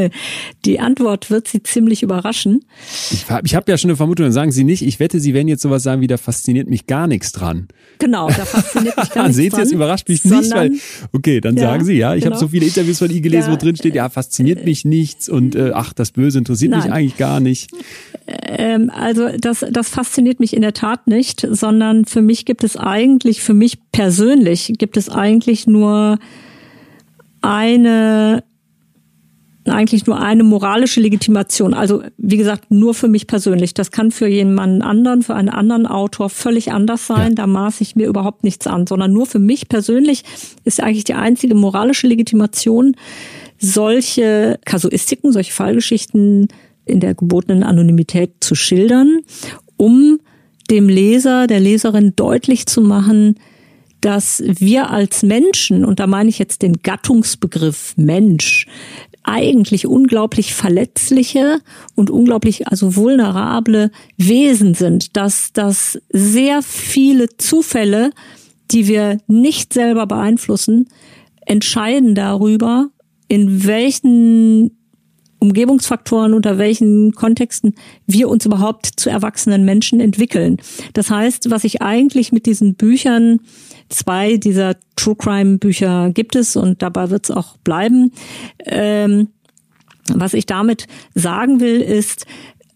die Antwort wird Sie ziemlich überraschen. Ich, habe ja schon eine Vermutung, dann sagen Sie nicht, ich wette, Sie werden jetzt sowas sagen wie, da fasziniert mich gar nichts dran. Genau, da fasziniert mich gar nichts Seht dran. Seht überrascht mich nicht, weil, okay, dann ja, sagen Sie, ja, ich genau. habe so viele Interviews von Ihnen gelesen, ja, wo drin steht, ja, fasziniert mich nichts und äh, ach, das Böse interessiert Nein. mich eigentlich gar nicht. Ähm, also das, das fasziniert mich in der Tat nicht, sondern für mich gibt es eigentlich, für mich persönlich gibt es eigentlich nur eine eigentlich nur eine moralische Legitimation. Also wie gesagt, nur für mich persönlich. Das kann für jemanden anderen, für einen anderen Autor völlig anders sein. Ja. Da maße ich mir überhaupt nichts an, sondern nur für mich persönlich ist eigentlich die einzige moralische Legitimation, solche Kasuistiken, solche Fallgeschichten in der gebotenen Anonymität zu schildern, um dem Leser, der Leserin deutlich zu machen, dass wir als Menschen, und da meine ich jetzt den Gattungsbegriff Mensch, eigentlich unglaublich verletzliche und unglaublich also vulnerable Wesen sind, dass dass sehr viele Zufälle, die wir nicht selber beeinflussen, entscheiden darüber, in welchen Umgebungsfaktoren, unter welchen Kontexten wir uns überhaupt zu erwachsenen Menschen entwickeln. Das heißt, was ich eigentlich mit diesen Büchern, zwei dieser True Crime Bücher gibt es und dabei wird es auch bleiben. Ähm, was ich damit sagen will, ist,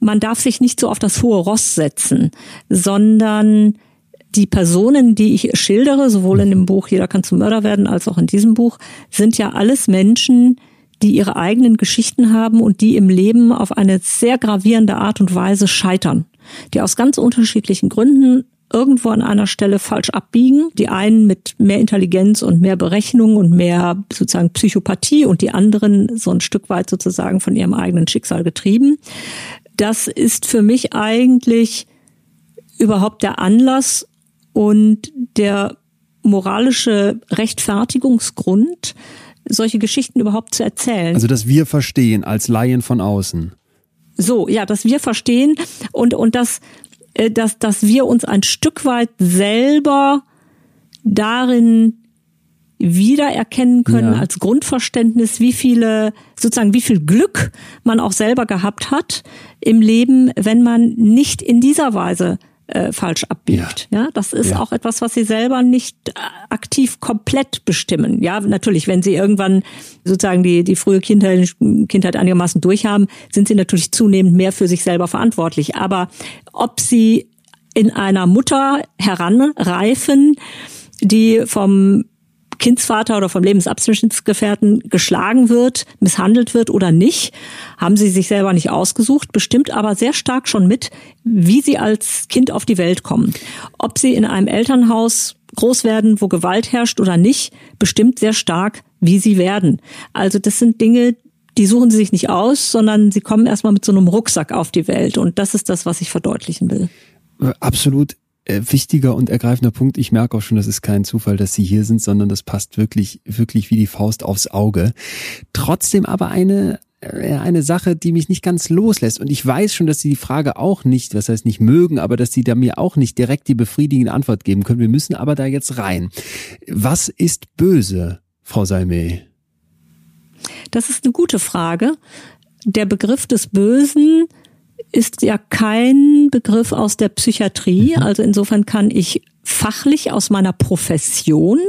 man darf sich nicht so auf das hohe Ross setzen, sondern die Personen, die ich schildere, sowohl in dem Buch Jeder kann zum Mörder werden, als auch in diesem Buch, sind ja alles Menschen, die ihre eigenen Geschichten haben und die im Leben auf eine sehr gravierende Art und Weise scheitern, die aus ganz unterschiedlichen Gründen irgendwo an einer Stelle falsch abbiegen. Die einen mit mehr Intelligenz und mehr Berechnung und mehr sozusagen Psychopathie und die anderen so ein Stück weit sozusagen von ihrem eigenen Schicksal getrieben. Das ist für mich eigentlich überhaupt der Anlass und der moralische Rechtfertigungsgrund, solche Geschichten überhaupt zu erzählen. Also, dass wir verstehen als Laien von außen. So, ja, dass wir verstehen und, und dass, äh, dass, dass wir uns ein Stück weit selber darin wiedererkennen können ja. als Grundverständnis, wie viele, sozusagen, wie viel Glück man auch selber gehabt hat im Leben, wenn man nicht in dieser Weise äh, falsch abbiegt. Ja, ja das ist ja. auch etwas, was sie selber nicht äh, aktiv komplett bestimmen. Ja, natürlich, wenn sie irgendwann sozusagen die, die frühe Kindheit, Kindheit einigermaßen durchhaben, sind sie natürlich zunehmend mehr für sich selber verantwortlich. Aber ob sie in einer Mutter heranreifen, die vom Kindsvater oder vom Lebensabschnittsgefährten geschlagen wird, misshandelt wird oder nicht, haben sie sich selber nicht ausgesucht, bestimmt aber sehr stark schon mit, wie sie als Kind auf die Welt kommen. Ob sie in einem Elternhaus groß werden, wo Gewalt herrscht oder nicht, bestimmt sehr stark, wie sie werden. Also das sind Dinge, die suchen sie sich nicht aus, sondern sie kommen erstmal mit so einem Rucksack auf die Welt. Und das ist das, was ich verdeutlichen will. Absolut wichtiger und ergreifender Punkt. Ich merke auch schon, das ist kein Zufall, dass Sie hier sind, sondern das passt wirklich, wirklich wie die Faust aufs Auge. Trotzdem aber eine, äh, eine Sache, die mich nicht ganz loslässt. Und ich weiß schon, dass Sie die Frage auch nicht, was heißt nicht mögen, aber dass Sie da mir auch nicht direkt die befriedigende Antwort geben können. Wir müssen aber da jetzt rein. Was ist böse, Frau Salme? Das ist eine gute Frage. Der Begriff des Bösen ist ja kein Begriff aus der Psychiatrie. Mhm. Also insofern kann ich fachlich aus meiner Profession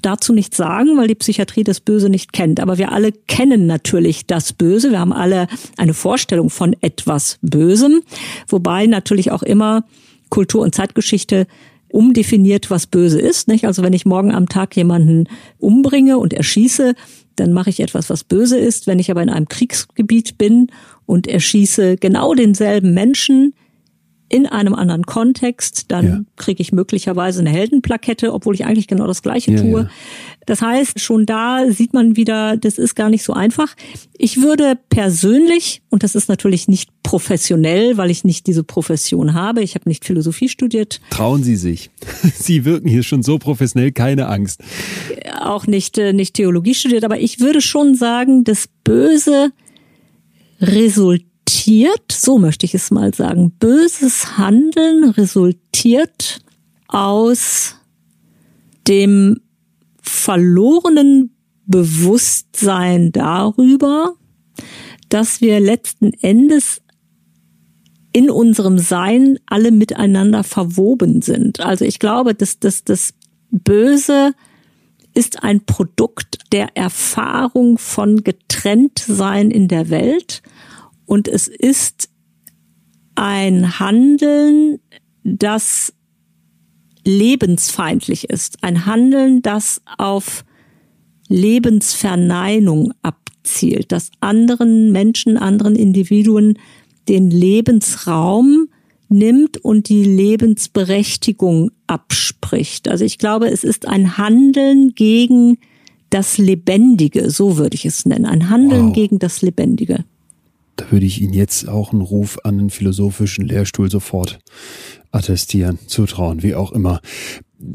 dazu nichts sagen, weil die Psychiatrie das Böse nicht kennt. Aber wir alle kennen natürlich das Böse. Wir haben alle eine Vorstellung von etwas Bösem, wobei natürlich auch immer Kultur und Zeitgeschichte umdefiniert, was böse ist. Nicht? Also wenn ich morgen am Tag jemanden umbringe und erschieße, dann mache ich etwas, was böse ist. Wenn ich aber in einem Kriegsgebiet bin und erschieße genau denselben Menschen in einem anderen Kontext, dann ja. kriege ich möglicherweise eine Heldenplakette, obwohl ich eigentlich genau das Gleiche ja, tue. Ja. Das heißt, schon da sieht man wieder, das ist gar nicht so einfach. Ich würde persönlich, und das ist natürlich nicht professionell, weil ich nicht diese Profession habe, ich habe nicht Philosophie studiert. Trauen Sie sich. Sie wirken hier schon so professionell, keine Angst. Auch nicht, äh, nicht Theologie studiert, aber ich würde schon sagen, das Böse resultiert, so möchte ich es mal sagen, böses Handeln resultiert aus dem verlorenen Bewusstsein darüber, dass wir letzten Endes in unserem Sein alle miteinander verwoben sind. Also ich glaube, dass das, das Böse ist ein Produkt der Erfahrung von Getrenntsein in der Welt und es ist ein Handeln, das lebensfeindlich ist. Ein Handeln, das auf Lebensverneinung abzielt, das anderen Menschen, anderen Individuen den Lebensraum nimmt und die Lebensberechtigung abspricht. Also ich glaube, es ist ein Handeln gegen das Lebendige, so würde ich es nennen. Ein Handeln wow. gegen das Lebendige. Da würde ich Ihnen jetzt auch einen Ruf an den philosophischen Lehrstuhl sofort attestieren, zutrauen, wie auch immer.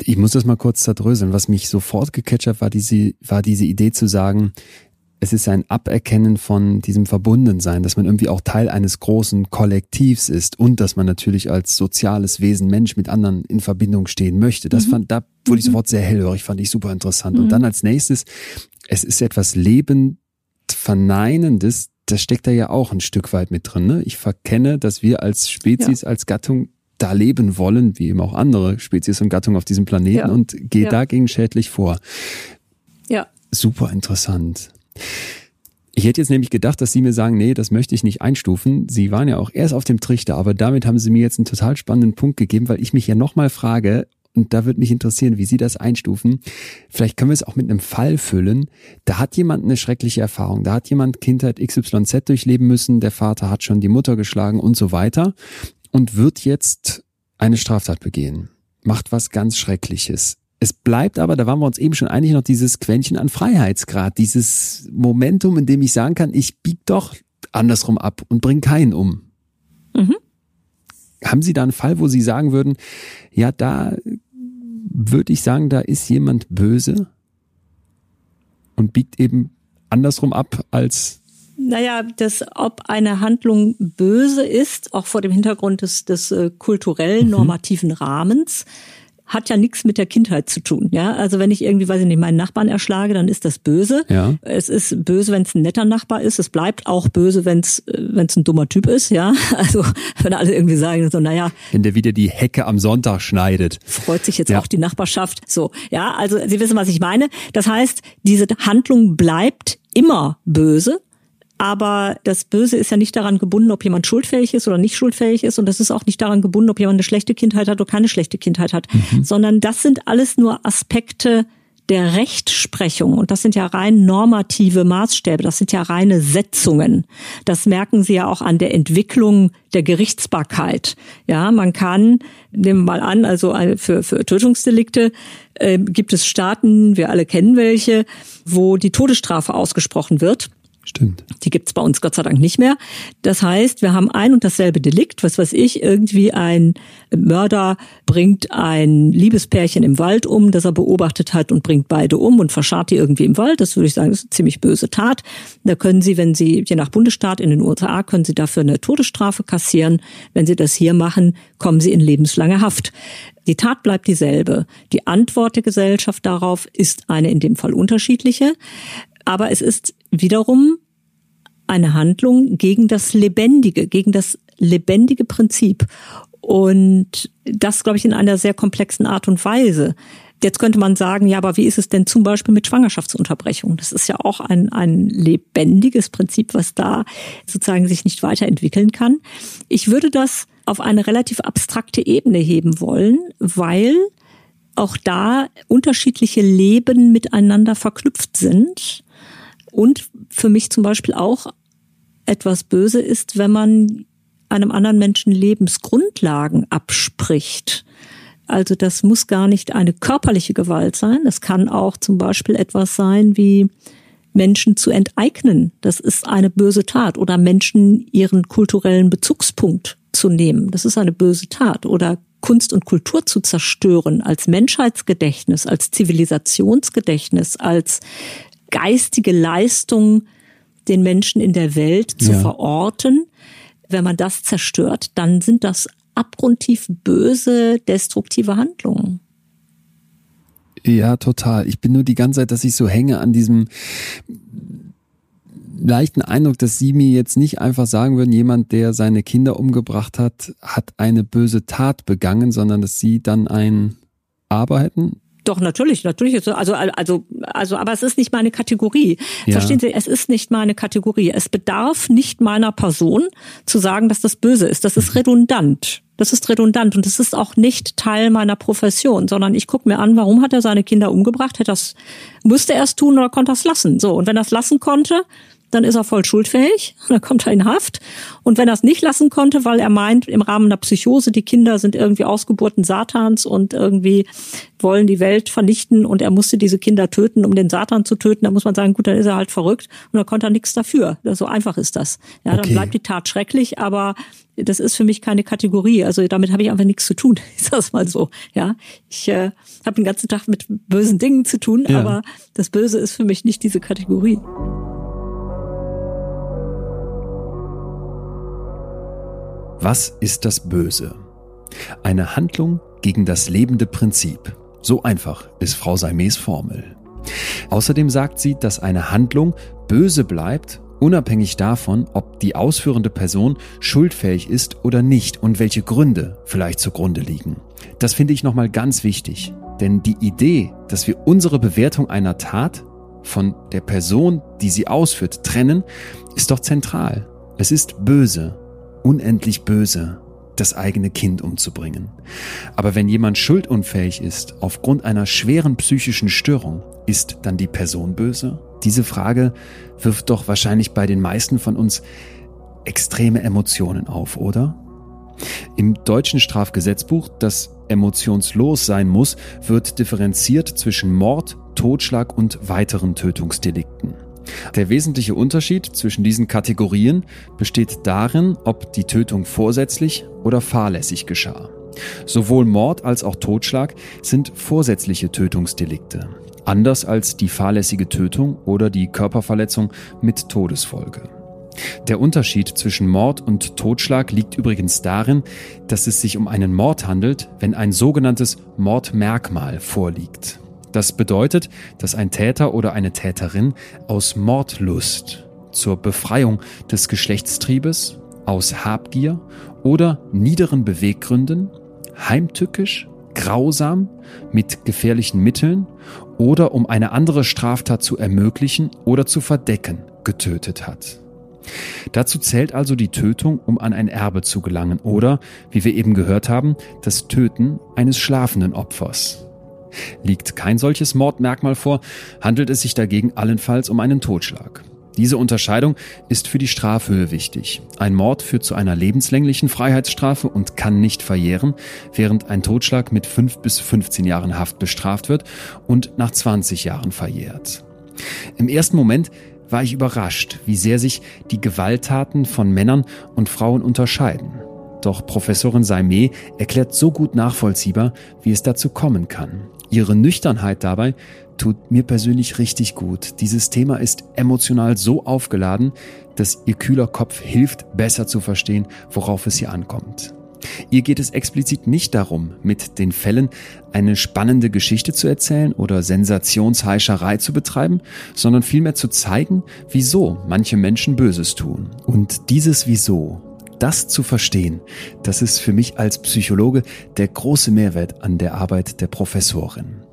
Ich muss das mal kurz zerdröseln. Was mich sofort gecatcht hat, war diese, war diese Idee zu sagen, es ist ein Aberkennen von diesem Verbundensein, dass man irgendwie auch Teil eines großen Kollektivs ist und dass man natürlich als soziales Wesen Mensch mit anderen in Verbindung stehen möchte. Das mhm. fand, da wurde ich mhm. sofort sehr hellhörig, fand ich super interessant. Mhm. Und dann als nächstes, es ist etwas lebend Verneinendes, das steckt da ja auch ein Stück weit mit drin. Ne? Ich verkenne, dass wir als Spezies, ja. als Gattung da leben wollen, wie eben auch andere Spezies und Gattungen auf diesem Planeten ja. und gehe ja. dagegen schädlich vor. Ja. Super interessant. Ich hätte jetzt nämlich gedacht, dass Sie mir sagen, nee, das möchte ich nicht einstufen. Sie waren ja auch erst auf dem Trichter, aber damit haben Sie mir jetzt einen total spannenden Punkt gegeben, weil ich mich ja nochmal frage, und da würde mich interessieren, wie Sie das einstufen. Vielleicht können wir es auch mit einem Fall füllen. Da hat jemand eine schreckliche Erfahrung. Da hat jemand Kindheit XYZ durchleben müssen. Der Vater hat schon die Mutter geschlagen und so weiter und wird jetzt eine Straftat begehen. Macht was ganz Schreckliches. Es bleibt aber, da waren wir uns eben schon einig, noch dieses Quäntchen an Freiheitsgrad, dieses Momentum, in dem ich sagen kann, ich bieg doch andersrum ab und bring keinen um. Mhm. Haben Sie da einen Fall, wo Sie sagen würden, ja, da würde ich sagen, da ist jemand böse und biegt eben andersrum ab als naja, das, ob eine Handlung böse ist, auch vor dem Hintergrund des, des äh, kulturellen, mhm. normativen Rahmens, hat ja nichts mit der Kindheit zu tun. Ja, also wenn ich irgendwie, weiß ich nicht, meinen Nachbarn erschlage, dann ist das böse. Ja. Es ist böse, wenn es ein netter Nachbar ist. Es bleibt auch böse, wenn es wenn es ein dummer Typ ist. Ja, also wenn alle irgendwie sagen so, naja, wenn der wieder die Hecke am Sonntag schneidet, freut sich jetzt ja. auch die Nachbarschaft. So, ja, also Sie wissen, was ich meine. Das heißt, diese Handlung bleibt immer böse, aber das Böse ist ja nicht daran gebunden, ob jemand schuldfähig ist oder nicht schuldfähig ist. Und das ist auch nicht daran gebunden, ob jemand eine schlechte Kindheit hat oder keine schlechte Kindheit hat. Mhm. Sondern das sind alles nur Aspekte der Rechtsprechung. Und das sind ja rein normative Maßstäbe. Das sind ja reine Setzungen. Das merken Sie ja auch an der Entwicklung der Gerichtsbarkeit. Ja, man kann, nehmen wir mal an, also für, für Tötungsdelikte äh, gibt es Staaten, wir alle kennen welche, wo die Todesstrafe ausgesprochen wird. Stimmt. Die gibt's bei uns Gott sei Dank nicht mehr. Das heißt, wir haben ein und dasselbe Delikt, was weiß ich, irgendwie ein Mörder bringt ein Liebespärchen im Wald um, das er beobachtet hat und bringt beide um und verscharrt die irgendwie im Wald. Das würde ich sagen, ist eine ziemlich böse Tat. Da können Sie, wenn Sie, je nach Bundesstaat in den USA, können Sie dafür eine Todesstrafe kassieren. Wenn Sie das hier machen, kommen Sie in lebenslange Haft. Die Tat bleibt dieselbe. Die Antwort der Gesellschaft darauf ist eine in dem Fall unterschiedliche. Aber es ist wiederum eine Handlung gegen das Lebendige, gegen das lebendige Prinzip. Und das, glaube ich, in einer sehr komplexen Art und Weise. Jetzt könnte man sagen, ja, aber wie ist es denn zum Beispiel mit Schwangerschaftsunterbrechung? Das ist ja auch ein, ein lebendiges Prinzip, was da sozusagen sich nicht weiterentwickeln kann. Ich würde das auf eine relativ abstrakte Ebene heben wollen, weil auch da unterschiedliche Leben miteinander verknüpft sind und für mich zum Beispiel auch etwas böse ist, wenn man einem anderen Menschen Lebensgrundlagen abspricht. Also das muss gar nicht eine körperliche Gewalt sein. Das kann auch zum Beispiel etwas sein wie Menschen zu enteignen. Das ist eine böse Tat. Oder Menschen ihren kulturellen Bezugspunkt zu nehmen. Das ist eine böse Tat. Oder Kunst und Kultur zu zerstören als Menschheitsgedächtnis, als Zivilisationsgedächtnis, als geistige Leistung den Menschen in der Welt zu ja. verorten. Wenn man das zerstört, dann sind das abgrundtief böse, destruktive Handlungen. Ja, total. Ich bin nur die ganze Zeit, dass ich so hänge an diesem leichten Eindruck, dass Sie mir jetzt nicht einfach sagen würden, jemand, der seine Kinder umgebracht hat, hat eine böse Tat begangen, sondern dass Sie dann ein Aber hätten. Doch, natürlich, natürlich. Also, also, also, aber es ist nicht meine Kategorie. Ja. Verstehen Sie, es ist nicht meine Kategorie. Es bedarf nicht meiner Person zu sagen, dass das böse ist. Das ist mhm. redundant. Das ist redundant und das ist auch nicht Teil meiner Profession, sondern ich gucke mir an, warum hat er seine Kinder umgebracht? Hätte das, musste er es tun oder konnte er es lassen? So, und wenn er es lassen konnte, dann ist er voll schuldfähig, dann kommt er in Haft. Und wenn er es nicht lassen konnte, weil er meint, im Rahmen einer Psychose, die Kinder sind irgendwie Ausgeburten Satans und irgendwie wollen die Welt vernichten und er musste diese Kinder töten, um den Satan zu töten, dann muss man sagen, gut, dann ist er halt verrückt und dann konnte er nichts dafür. So einfach ist das. Ja, okay. dann bleibt die Tat schrecklich, aber das ist für mich keine Kategorie. Also damit habe ich einfach nichts zu tun. Ich sage mal so. Ja, ich äh, habe den ganzen Tag mit bösen Dingen zu tun, ja. aber das Böse ist für mich nicht diese Kategorie. Was ist das Böse? Eine Handlung gegen das lebende Prinzip. So einfach ist Frau Seimes Formel. Außerdem sagt sie, dass eine Handlung böse bleibt unabhängig davon, ob die ausführende Person schuldfähig ist oder nicht und welche Gründe vielleicht zugrunde liegen. Das finde ich nochmal ganz wichtig, denn die Idee, dass wir unsere Bewertung einer Tat von der Person, die sie ausführt, trennen, ist doch zentral. Es ist böse, unendlich böse, das eigene Kind umzubringen. Aber wenn jemand schuldunfähig ist aufgrund einer schweren psychischen Störung, ist dann die Person böse? Diese Frage wirft doch wahrscheinlich bei den meisten von uns extreme Emotionen auf, oder? Im deutschen Strafgesetzbuch, das emotionslos sein muss, wird differenziert zwischen Mord, Totschlag und weiteren Tötungsdelikten. Der wesentliche Unterschied zwischen diesen Kategorien besteht darin, ob die Tötung vorsätzlich oder fahrlässig geschah. Sowohl Mord als auch Totschlag sind vorsätzliche Tötungsdelikte anders als die fahrlässige Tötung oder die Körperverletzung mit Todesfolge. Der Unterschied zwischen Mord und Totschlag liegt übrigens darin, dass es sich um einen Mord handelt, wenn ein sogenanntes Mordmerkmal vorliegt. Das bedeutet, dass ein Täter oder eine Täterin aus Mordlust zur Befreiung des Geschlechtstriebes, aus Habgier oder niederen Beweggründen heimtückisch, grausam, mit gefährlichen Mitteln oder um eine andere Straftat zu ermöglichen oder zu verdecken, getötet hat. Dazu zählt also die Tötung, um an ein Erbe zu gelangen oder, wie wir eben gehört haben, das Töten eines schlafenden Opfers. Liegt kein solches Mordmerkmal vor, handelt es sich dagegen allenfalls um einen Totschlag. Diese Unterscheidung ist für die Strafhöhe wichtig. Ein Mord führt zu einer lebenslänglichen Freiheitsstrafe und kann nicht verjähren, während ein Totschlag mit 5 bis 15 Jahren Haft bestraft wird und nach 20 Jahren verjährt. Im ersten Moment war ich überrascht, wie sehr sich die Gewalttaten von Männern und Frauen unterscheiden. Doch Professorin Saimé erklärt so gut nachvollziehbar, wie es dazu kommen kann. Ihre Nüchternheit dabei tut mir persönlich richtig gut. Dieses Thema ist emotional so aufgeladen, dass ihr kühler Kopf hilft, besser zu verstehen, worauf es hier ankommt. Ihr geht es explizit nicht darum, mit den Fällen eine spannende Geschichte zu erzählen oder Sensationsheischerei zu betreiben, sondern vielmehr zu zeigen, wieso manche Menschen Böses tun. Und dieses Wieso, das zu verstehen, das ist für mich als Psychologe der große Mehrwert an der Arbeit der Professorin.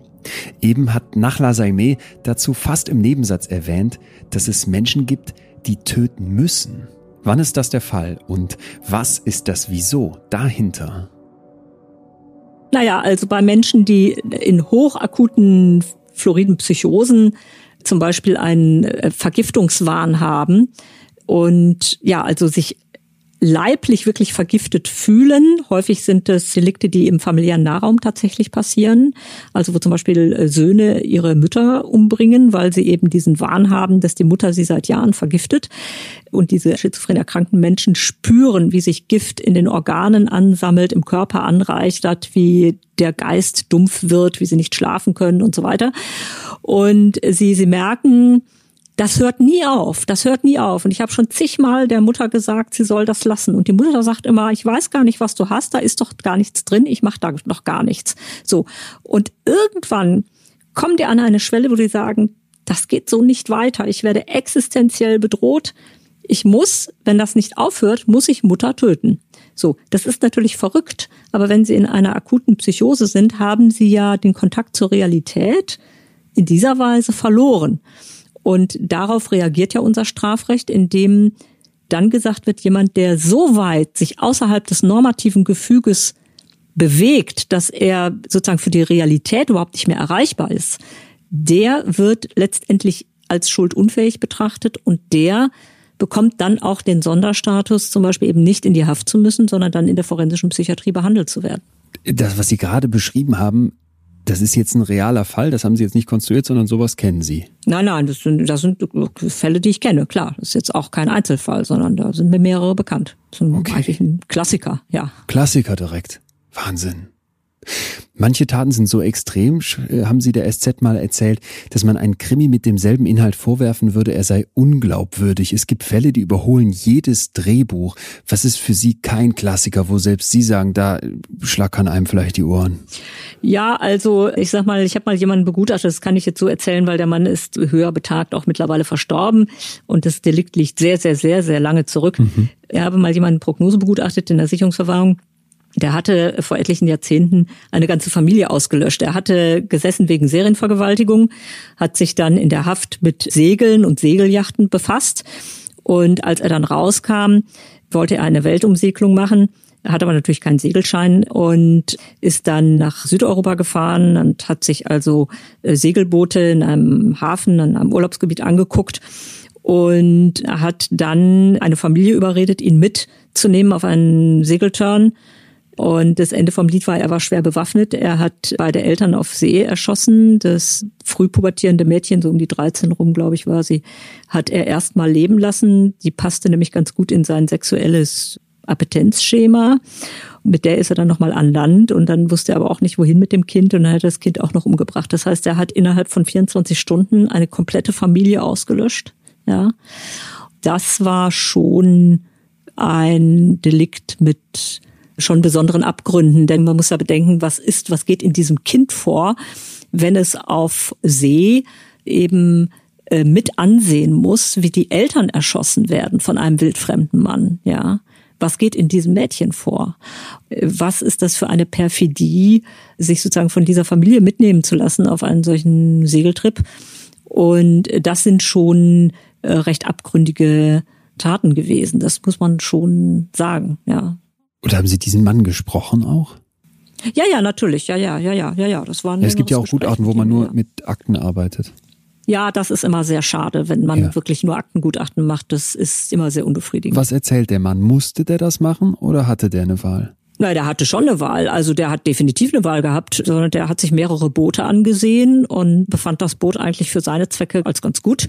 Eben hat Nachla Saimeh dazu fast im Nebensatz erwähnt, dass es Menschen gibt, die töten müssen. Wann ist das der Fall und was ist das Wieso dahinter? Naja, also bei Menschen, die in hochakuten floriden Psychosen zum Beispiel einen äh, Vergiftungswahn haben und ja, also sich leiblich wirklich vergiftet fühlen. Häufig sind es Delikte, die im familiären Nahraum tatsächlich passieren. Also wo zum Beispiel äh, Söhne ihre Mütter umbringen, weil sie eben diesen Wahn haben, dass die Mutter sie seit Jahren vergiftet. Und diese schizophren erkrankten Menschen spüren, wie sich Gift in den Organen ansammelt, im Körper anreichert, wie der Geist dumpf wird, wie sie nicht schlafen können und so weiter. Und sie, sie merken, das hört nie auf, das hört nie auf. Und ich habe schon zigmal der Mutter gesagt, sie soll das lassen. Und die Mutter sagt immer, ich weiß gar nicht, was du hast, da ist doch gar nichts drin, ich mache da noch gar nichts. So. Und irgendwann kommen die an eine Schwelle, wo die sagen, das geht so nicht weiter, ich werde existenziell bedroht. Ich muss, wenn das nicht aufhört, muss ich Mutter töten. So, das ist natürlich verrückt, aber wenn Sie in einer akuten Psychose sind, haben Sie ja den Kontakt zur Realität in dieser Weise verloren. Und darauf reagiert ja unser Strafrecht, indem dann gesagt wird, jemand, der so weit sich außerhalb des normativen Gefüges bewegt, dass er sozusagen für die Realität überhaupt nicht mehr erreichbar ist, der wird letztendlich als schuldunfähig betrachtet und der bekommt dann auch den Sonderstatus, zum Beispiel eben nicht in die Haft zu müssen, sondern dann in der forensischen Psychiatrie behandelt zu werden. Das, was Sie gerade beschrieben haben, das ist jetzt ein realer Fall, das haben Sie jetzt nicht konstruiert, sondern sowas kennen Sie. Nein, nein, das sind, das sind Fälle, die ich kenne, klar. Das ist jetzt auch kein Einzelfall, sondern da sind mir mehrere bekannt. Das okay. eigentlich ein Klassiker, ja. Klassiker direkt. Wahnsinn. Manche Taten sind so extrem, äh, haben Sie der SZ mal erzählt, dass man einen Krimi mit demselben Inhalt vorwerfen würde, er sei unglaubwürdig. Es gibt Fälle, die überholen jedes Drehbuch. Was ist für Sie kein Klassiker, wo selbst Sie sagen, da schlackern einem vielleicht die Ohren? Ja, also ich sag mal, ich habe mal jemanden begutachtet, das kann ich jetzt so erzählen, weil der Mann ist höher betagt, auch mittlerweile verstorben und das Delikt liegt sehr, sehr, sehr, sehr lange zurück. Mhm. Ich habe mal jemanden Prognose begutachtet in der Sicherungsverwahrung der hatte vor etlichen Jahrzehnten eine ganze Familie ausgelöscht. Er hatte gesessen wegen Serienvergewaltigung, hat sich dann in der Haft mit Segeln und Segeljachten befasst. Und als er dann rauskam, wollte er eine Weltumsegelung machen, hat aber natürlich keinen Segelschein und ist dann nach Südeuropa gefahren und hat sich also äh, Segelboote in einem Hafen, in einem Urlaubsgebiet angeguckt und hat dann eine Familie überredet, ihn mitzunehmen auf einen Segelturn und das Ende vom Lied war, er war schwer bewaffnet. Er hat beide Eltern auf See erschossen. Das früh pubertierende Mädchen, so um die 13 rum, glaube ich, war sie, hat er erst mal leben lassen. Die passte nämlich ganz gut in sein sexuelles Appetenzschema. Mit der ist er dann nochmal an Land und dann wusste er aber auch nicht, wohin mit dem Kind und dann hat er das Kind auch noch umgebracht. Das heißt, er hat innerhalb von 24 Stunden eine komplette Familie ausgelöscht. Ja, das war schon ein Delikt mit schon besonderen Abgründen, denn man muss ja bedenken, was ist, was geht in diesem Kind vor, wenn es auf See eben äh, mit ansehen muss, wie die Eltern erschossen werden von einem wildfremden Mann, ja. Was geht in diesem Mädchen vor? Was ist das für eine Perfidie, sich sozusagen von dieser Familie mitnehmen zu lassen auf einen solchen Segeltrip? Und das sind schon äh, recht abgründige Taten gewesen. Das muss man schon sagen, ja. Oder haben Sie diesen Mann gesprochen auch? Ja, ja, natürlich. Ja, ja, ja, ja, ja, ja. Das war ja, Es gibt ja auch Gespräch Gutachten, wo man nur ja. mit Akten arbeitet. Ja, das ist immer sehr schade, wenn man ja. wirklich nur Aktengutachten macht. Das ist immer sehr unbefriedigend. Was erzählt der Mann? Musste der das machen oder hatte der eine Wahl? Nein, der hatte schon eine Wahl. Also der hat definitiv eine Wahl gehabt, sondern der hat sich mehrere Boote angesehen und befand das Boot eigentlich für seine Zwecke als ganz gut.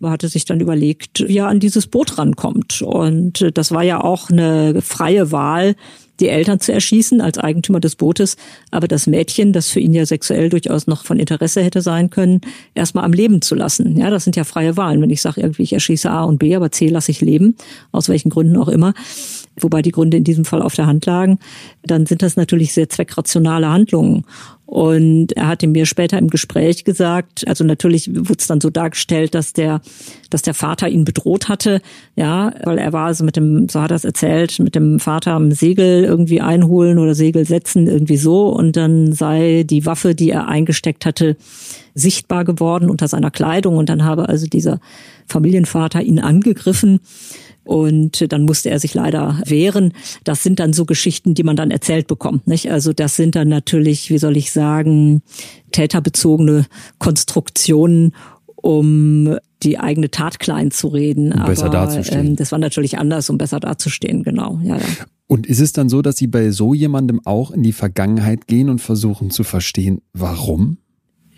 Man hatte sich dann überlegt, wie er an dieses Boot rankommt. Und das war ja auch eine freie Wahl die Eltern zu erschießen als Eigentümer des Bootes, aber das Mädchen, das für ihn ja sexuell durchaus noch von Interesse hätte sein können, erstmal am Leben zu lassen. Ja, das sind ja freie Wahlen. Wenn ich sage, irgendwie ich erschieße A und B, aber C lasse ich leben, aus welchen Gründen auch immer, wobei die Gründe in diesem Fall auf der Hand lagen, dann sind das natürlich sehr zweckrationale Handlungen. Und er hatte mir später im Gespräch gesagt, also natürlich wurde es dann so dargestellt, dass der, dass der Vater ihn bedroht hatte, ja, weil er war also mit dem, so hat er es erzählt, mit dem Vater am Segel irgendwie einholen oder Segel setzen, irgendwie so. Und dann sei die Waffe, die er eingesteckt hatte, sichtbar geworden unter seiner Kleidung. Und dann habe also dieser Familienvater ihn angegriffen und dann musste er sich leider wehren. Das sind dann so Geschichten, die man dann erzählt bekommt. Nicht? Also das sind dann natürlich, wie soll ich sagen, täterbezogene Konstruktionen, um die eigene Tat klein zu reden. Um besser Aber, dazustehen. Ähm, das war natürlich anders, um besser dazustehen, genau. Ja, ja. Und ist es dann so, dass Sie bei so jemandem auch in die Vergangenheit gehen und versuchen zu verstehen, warum?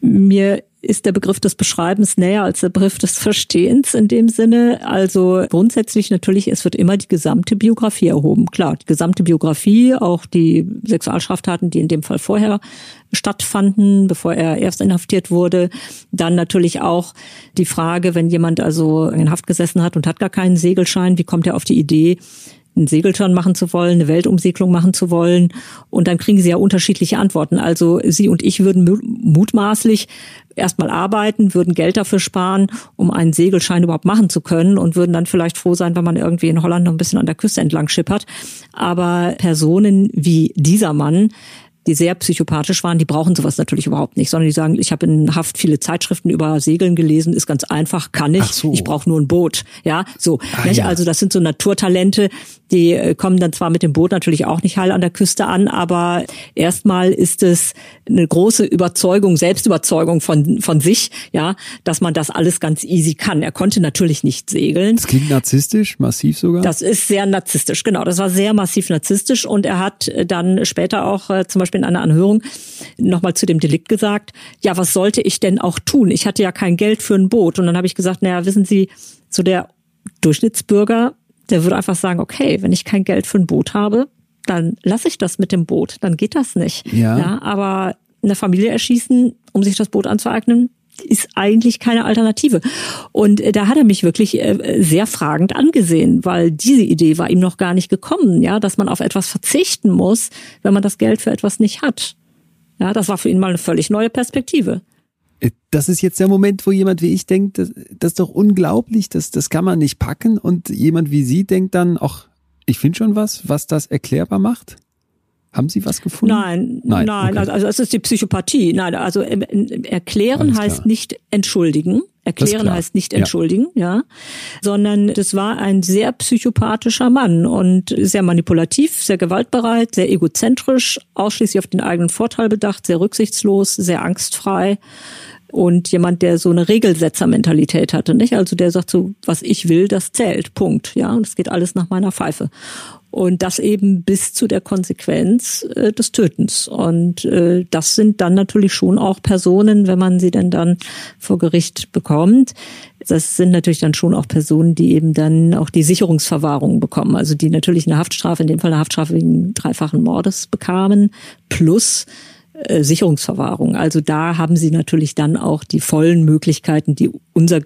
Mir ist der Begriff des Beschreibens näher als der Begriff des Verstehens in dem Sinne. Also grundsätzlich natürlich, es wird immer die gesamte Biografie erhoben. Klar, die gesamte Biografie, auch die Sexualstraftaten, die in dem Fall vorher stattfanden, bevor er erst inhaftiert wurde. Dann natürlich auch die Frage, wenn jemand also in Haft gesessen hat und hat gar keinen Segelschein, wie kommt er auf die Idee, einen Segelturn machen zu wollen, eine Weltumsegelung machen zu wollen. Und dann kriegen sie ja unterschiedliche Antworten. Also Sie und ich würden mutmaßlich erstmal arbeiten, würden Geld dafür sparen, um einen Segelschein überhaupt machen zu können und würden dann vielleicht froh sein, wenn man irgendwie in Holland noch ein bisschen an der Küste entlang schippert. Aber Personen wie dieser Mann, die sehr psychopathisch waren, die brauchen sowas natürlich überhaupt nicht, sondern die sagen, ich habe in Haft viele Zeitschriften über Segeln gelesen, ist ganz einfach, kann ich, so. ich brauche nur ein Boot. Ja, so. Ah, ja. Also das sind so Naturtalente, die äh, kommen dann zwar mit dem Boot natürlich auch nicht heil an der Küste an, aber erstmal ist es eine große Überzeugung, Selbstüberzeugung von, von sich, ja, dass man das alles ganz easy kann. Er konnte natürlich nicht segeln. Das klingt narzisstisch, massiv sogar. Das ist sehr narzisstisch, genau. Das war sehr massiv narzisstisch und er hat dann später auch äh, zum Beispiel Beispiel in einer Anhörung nochmal zu dem Delikt gesagt, ja, was sollte ich denn auch tun? Ich hatte ja kein Geld für ein Boot. Und dann habe ich gesagt, naja, wissen Sie, so der Durchschnittsbürger, der würde einfach sagen, okay, wenn ich kein Geld für ein Boot habe, dann lasse ich das mit dem Boot, dann geht das nicht. Ja. ja aber eine Familie erschießen, um sich das Boot anzueignen, ist eigentlich keine Alternative. Und äh, da hat er mich wirklich äh, sehr fragend angesehen, weil diese Idee war ihm noch gar nicht gekommen, ja, dass man auf etwas verzichten muss, wenn man das Geld für etwas nicht hat. Ja, das war für ihn mal eine völlig neue Perspektive. Äh, das ist jetzt der Moment, wo jemand wie ich denkt, das, das ist doch unglaublich, das, das kann man nicht packen. Und jemand wie Sie denkt dann, ach, ich finde schon was, was das erklärbar macht. Haben Sie was gefunden? Nein, nein, nein okay. also es ist die Psychopathie. Nein, also ähm, erklären heißt nicht entschuldigen. Erklären heißt nicht entschuldigen, ja. ja, sondern das war ein sehr psychopathischer Mann und sehr manipulativ, sehr gewaltbereit, sehr egozentrisch, ausschließlich auf den eigenen Vorteil bedacht, sehr rücksichtslos, sehr angstfrei und jemand, der so eine Regelsetzermentalität hatte, nicht? Also der sagt so, was ich will, das zählt, Punkt, ja. Und es geht alles nach meiner Pfeife. Und das eben bis zu der Konsequenz äh, des Tötens. Und äh, das sind dann natürlich schon auch Personen, wenn man sie denn dann vor Gericht bekommt. Das sind natürlich dann schon auch Personen, die eben dann auch die Sicherungsverwahrung bekommen. Also die natürlich eine Haftstrafe, in dem Fall eine Haftstrafe wegen dreifachen Mordes bekamen, plus äh, Sicherungsverwahrung. Also da haben sie natürlich dann auch die vollen Möglichkeiten, die unser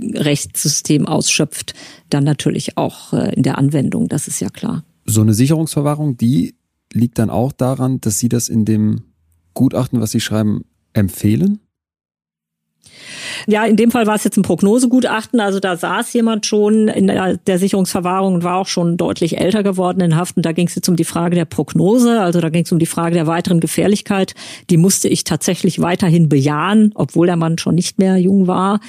Rechtssystem ausschöpft, dann natürlich auch äh, in der Anwendung. Das ist ja klar so eine Sicherungsverwahrung, die liegt dann auch daran, dass Sie das in dem Gutachten, was Sie schreiben, empfehlen? Ja, in dem Fall war es jetzt ein Prognosegutachten. Also da saß jemand schon in der Sicherungsverwahrung und war auch schon deutlich älter geworden in Haft. Und da ging es jetzt um die Frage der Prognose. Also da ging es um die Frage der weiteren Gefährlichkeit. Die musste ich tatsächlich weiterhin bejahen, obwohl der Mann schon nicht mehr jung war.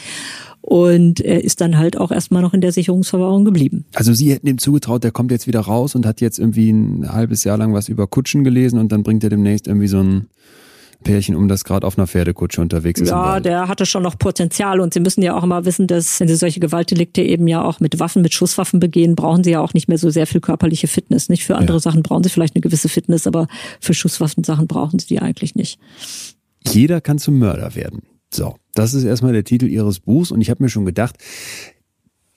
Und er ist dann halt auch erstmal noch in der Sicherungsverwahrung geblieben. Also Sie hätten ihm zugetraut, der kommt jetzt wieder raus und hat jetzt irgendwie ein halbes Jahr lang was über Kutschen gelesen und dann bringt er demnächst irgendwie so ein Pärchen um, das gerade auf einer Pferdekutsche unterwegs ist. Ja, der hatte schon noch Potenzial und Sie müssen ja auch immer wissen, dass wenn Sie solche Gewaltdelikte eben ja auch mit Waffen, mit Schusswaffen begehen, brauchen Sie ja auch nicht mehr so sehr viel körperliche Fitness. Nicht für andere ja. Sachen brauchen Sie vielleicht eine gewisse Fitness, aber für Schusswaffensachen brauchen Sie die eigentlich nicht. Jeder kann zum Mörder werden. So, das ist erstmal der Titel Ihres Buchs und ich habe mir schon gedacht,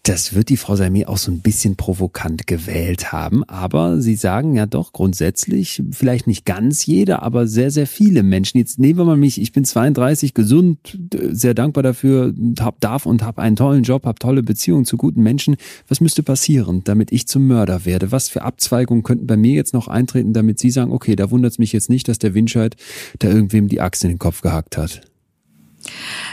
das wird die Frau Salmi auch so ein bisschen provokant gewählt haben. Aber Sie sagen ja doch grundsätzlich, vielleicht nicht ganz jeder, aber sehr, sehr viele Menschen. Jetzt nehmen wir mal mich, ich bin 32, gesund, sehr dankbar dafür, hab, darf und habe einen tollen Job, habe tolle Beziehungen zu guten Menschen. Was müsste passieren, damit ich zum Mörder werde? Was für Abzweigungen könnten bei mir jetzt noch eintreten, damit Sie sagen, okay, da wundert es mich jetzt nicht, dass der Windscheid da irgendwem die Axt in den Kopf gehackt hat?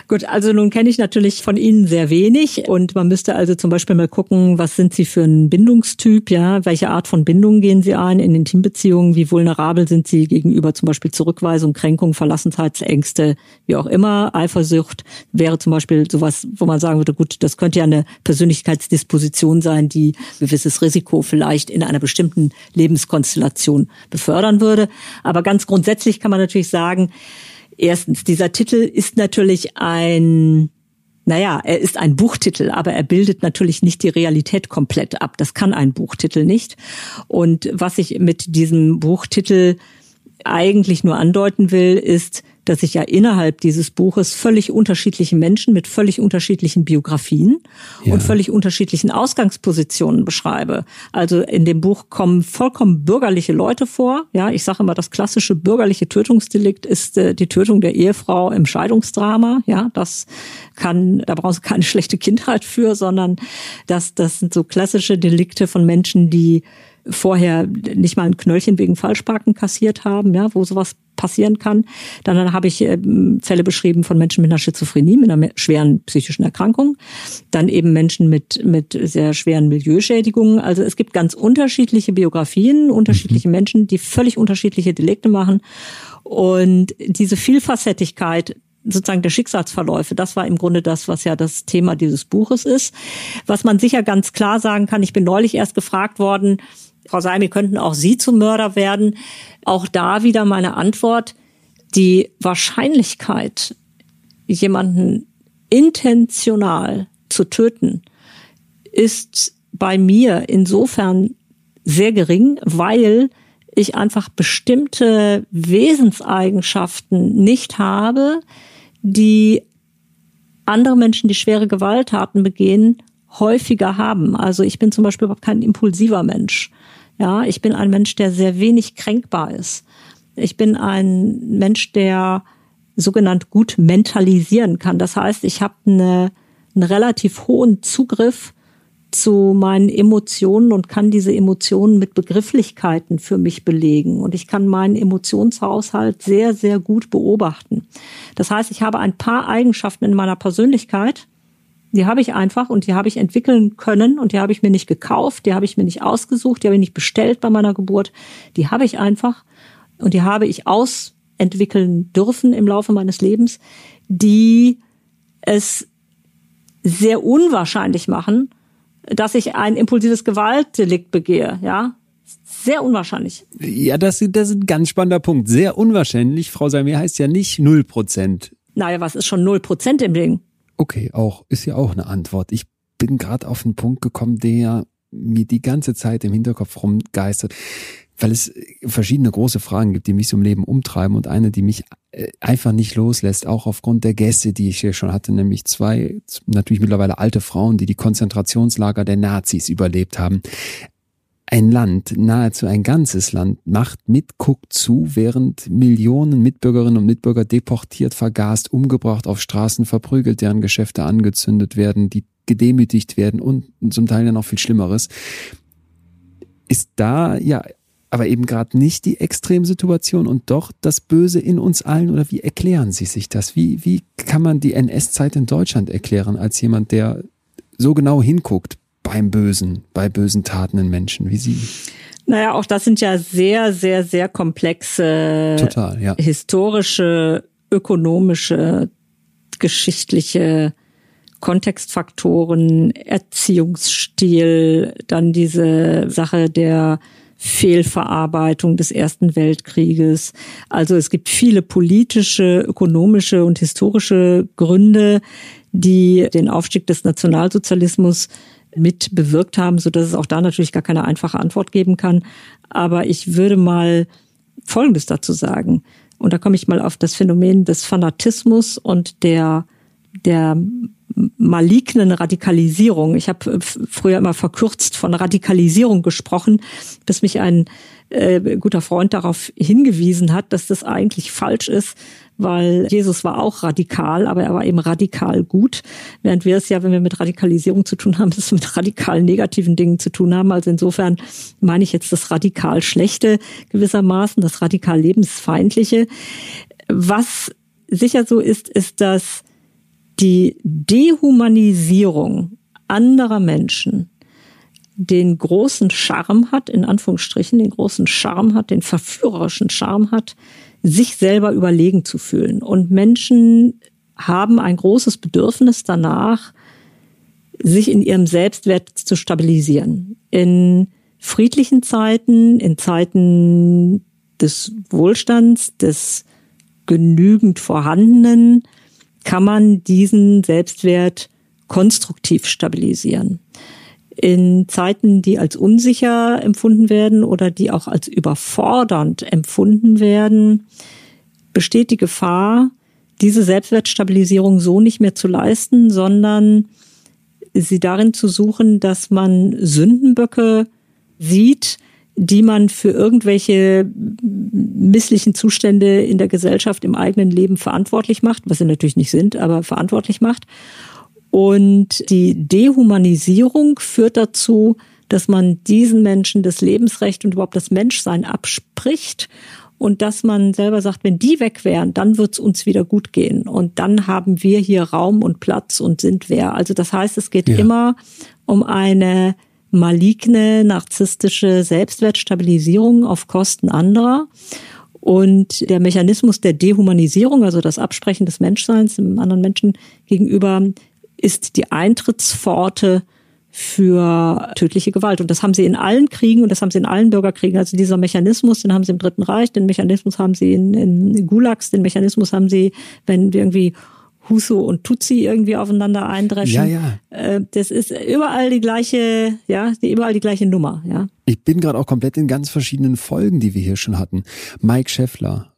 Gut, also nun kenne ich natürlich von Ihnen sehr wenig und man müsste also zum Beispiel mal gucken, was sind Sie für ein Bindungstyp, ja, welche Art von Bindung gehen Sie ein in Intimbeziehungen, wie vulnerabel sind Sie gegenüber zum Beispiel Zurückweisung, Kränkung, Verlassenheitsängste, wie auch immer, Eifersucht wäre zum Beispiel sowas, wo man sagen würde, gut, das könnte ja eine Persönlichkeitsdisposition sein, die gewisses Risiko vielleicht in einer bestimmten Lebenskonstellation befördern würde. Aber ganz grundsätzlich kann man natürlich sagen, Erstens, dieser Titel ist natürlich ein, naja, er ist ein Buchtitel, aber er bildet natürlich nicht die Realität komplett ab. Das kann ein Buchtitel nicht. Und was ich mit diesem Buchtitel eigentlich nur andeuten will, ist, dass ich ja innerhalb dieses Buches völlig unterschiedliche Menschen mit völlig unterschiedlichen Biografien ja. und völlig unterschiedlichen Ausgangspositionen beschreibe. Also in dem Buch kommen vollkommen bürgerliche Leute vor. Ja, ich sage immer, das klassische bürgerliche Tötungsdelikt ist äh, die Tötung der Ehefrau im Scheidungsdrama. Ja, das kann, da brauchst du keine schlechte Kindheit für, sondern das, das sind so klassische Delikte von Menschen, die vorher nicht mal ein Knöllchen wegen Falschparken kassiert haben, ja, wo sowas passieren kann. Dann, dann habe ich äh, Fälle beschrieben von Menschen mit einer Schizophrenie, mit einer schweren psychischen Erkrankung. Dann eben Menschen mit, mit sehr schweren Milieuschädigungen. Also es gibt ganz unterschiedliche Biografien, unterschiedliche mhm. Menschen, die völlig unterschiedliche Delikte machen. Und diese Vielfacettigkeit sozusagen der Schicksalsverläufe, das war im Grunde das, was ja das Thema dieses Buches ist. Was man sicher ganz klar sagen kann, ich bin neulich erst gefragt worden, Frau Salmi, könnten auch Sie zum Mörder werden? Auch da wieder meine Antwort. Die Wahrscheinlichkeit, jemanden intentional zu töten, ist bei mir insofern sehr gering, weil ich einfach bestimmte Wesenseigenschaften nicht habe, die andere Menschen, die schwere Gewalttaten begehen, häufiger haben. Also ich bin zum Beispiel überhaupt kein impulsiver Mensch. Ja, ich bin ein Mensch, der sehr wenig kränkbar ist. Ich bin ein Mensch, der sogenannt gut mentalisieren kann. Das heißt, ich habe eine, einen relativ hohen Zugriff zu meinen Emotionen und kann diese Emotionen mit Begrifflichkeiten für mich belegen. Und ich kann meinen Emotionshaushalt sehr, sehr gut beobachten. Das heißt, ich habe ein paar Eigenschaften in meiner Persönlichkeit, die habe ich einfach und die habe ich entwickeln können und die habe ich mir nicht gekauft, die habe ich mir nicht ausgesucht, die habe ich nicht bestellt bei meiner Geburt. Die habe ich einfach und die habe ich ausentwickeln dürfen im Laufe meines Lebens, die es sehr unwahrscheinlich machen, dass ich ein impulsives Gewaltdelikt begehe, ja. Sehr unwahrscheinlich. Ja, das, das ist ein ganz spannender Punkt. Sehr unwahrscheinlich. Frau Salmer heißt ja nicht null Prozent. Naja, was ist schon null Prozent im Ding? Okay, auch, ist ja auch eine Antwort. Ich bin gerade auf einen Punkt gekommen, der mir die ganze Zeit im Hinterkopf rumgeistert weil es verschiedene große Fragen gibt, die mich im Leben umtreiben und eine, die mich äh, einfach nicht loslässt, auch aufgrund der Gäste, die ich hier schon hatte, nämlich zwei natürlich mittlerweile alte Frauen, die die Konzentrationslager der Nazis überlebt haben. Ein Land, nahezu ein ganzes Land, macht mit, guckt zu, während Millionen Mitbürgerinnen und Mitbürger deportiert, vergast, umgebracht, auf Straßen verprügelt, deren Geschäfte angezündet werden, die gedemütigt werden und zum Teil ja noch viel Schlimmeres ist da ja aber eben gerade nicht die Extremsituation und doch das Böse in uns allen? Oder wie erklären Sie sich das? Wie, wie kann man die NS-Zeit in Deutschland erklären als jemand, der so genau hinguckt beim Bösen, bei bösen Taten in Menschen wie Sie? Naja, auch das sind ja sehr, sehr, sehr komplexe Total, ja. historische, ökonomische, geschichtliche Kontextfaktoren, Erziehungsstil, dann diese Sache der Fehlverarbeitung des Ersten Weltkrieges. Also es gibt viele politische, ökonomische und historische Gründe, die den Aufstieg des Nationalsozialismus mit bewirkt haben, so dass es auch da natürlich gar keine einfache Antwort geben kann. Aber ich würde mal Folgendes dazu sagen. Und da komme ich mal auf das Phänomen des Fanatismus und der, der malignen Radikalisierung. Ich habe früher immer verkürzt von Radikalisierung gesprochen, bis mich ein äh, guter Freund darauf hingewiesen hat, dass das eigentlich falsch ist, weil Jesus war auch radikal, aber er war eben radikal gut, während wir es ja, wenn wir mit Radikalisierung zu tun haben, es mit radikal negativen Dingen zu tun haben. Also insofern meine ich jetzt das radikal Schlechte gewissermaßen, das radikal Lebensfeindliche. Was sicher so ist, ist, dass die Dehumanisierung anderer Menschen den großen Charme hat, in Anführungsstrichen, den großen Charme hat, den verführerischen Charme hat, sich selber überlegen zu fühlen. Und Menschen haben ein großes Bedürfnis danach, sich in ihrem Selbstwert zu stabilisieren. In friedlichen Zeiten, in Zeiten des Wohlstands, des genügend vorhandenen, kann man diesen Selbstwert konstruktiv stabilisieren. In Zeiten, die als unsicher empfunden werden oder die auch als überfordernd empfunden werden, besteht die Gefahr, diese Selbstwertstabilisierung so nicht mehr zu leisten, sondern sie darin zu suchen, dass man Sündenböcke sieht, die man für irgendwelche misslichen Zustände in der Gesellschaft im eigenen Leben verantwortlich macht, was sie natürlich nicht sind, aber verantwortlich macht. Und die Dehumanisierung führt dazu, dass man diesen Menschen das Lebensrecht und überhaupt das Menschsein abspricht und dass man selber sagt, wenn die weg wären, dann wird's uns wieder gut gehen und dann haben wir hier Raum und Platz und sind wer. Also das heißt, es geht ja. immer um eine maligne, narzisstische Selbstwertstabilisierung auf Kosten anderer. Und der Mechanismus der Dehumanisierung, also das Absprechen des Menschseins dem anderen Menschen gegenüber, ist die Eintrittspforte für tödliche Gewalt. Und das haben sie in allen Kriegen und das haben sie in allen Bürgerkriegen. Also dieser Mechanismus, den haben sie im Dritten Reich, den Mechanismus haben sie in, in Gulags, den Mechanismus haben sie, wenn irgendwie Huso und Tutsi irgendwie aufeinander eindreschen. Ja, ja. Äh, das ist überall die gleiche, ja, die, überall die gleiche Nummer, ja. Ich bin gerade auch komplett in ganz verschiedenen Folgen, die wir hier schon hatten. Mike Scheffler,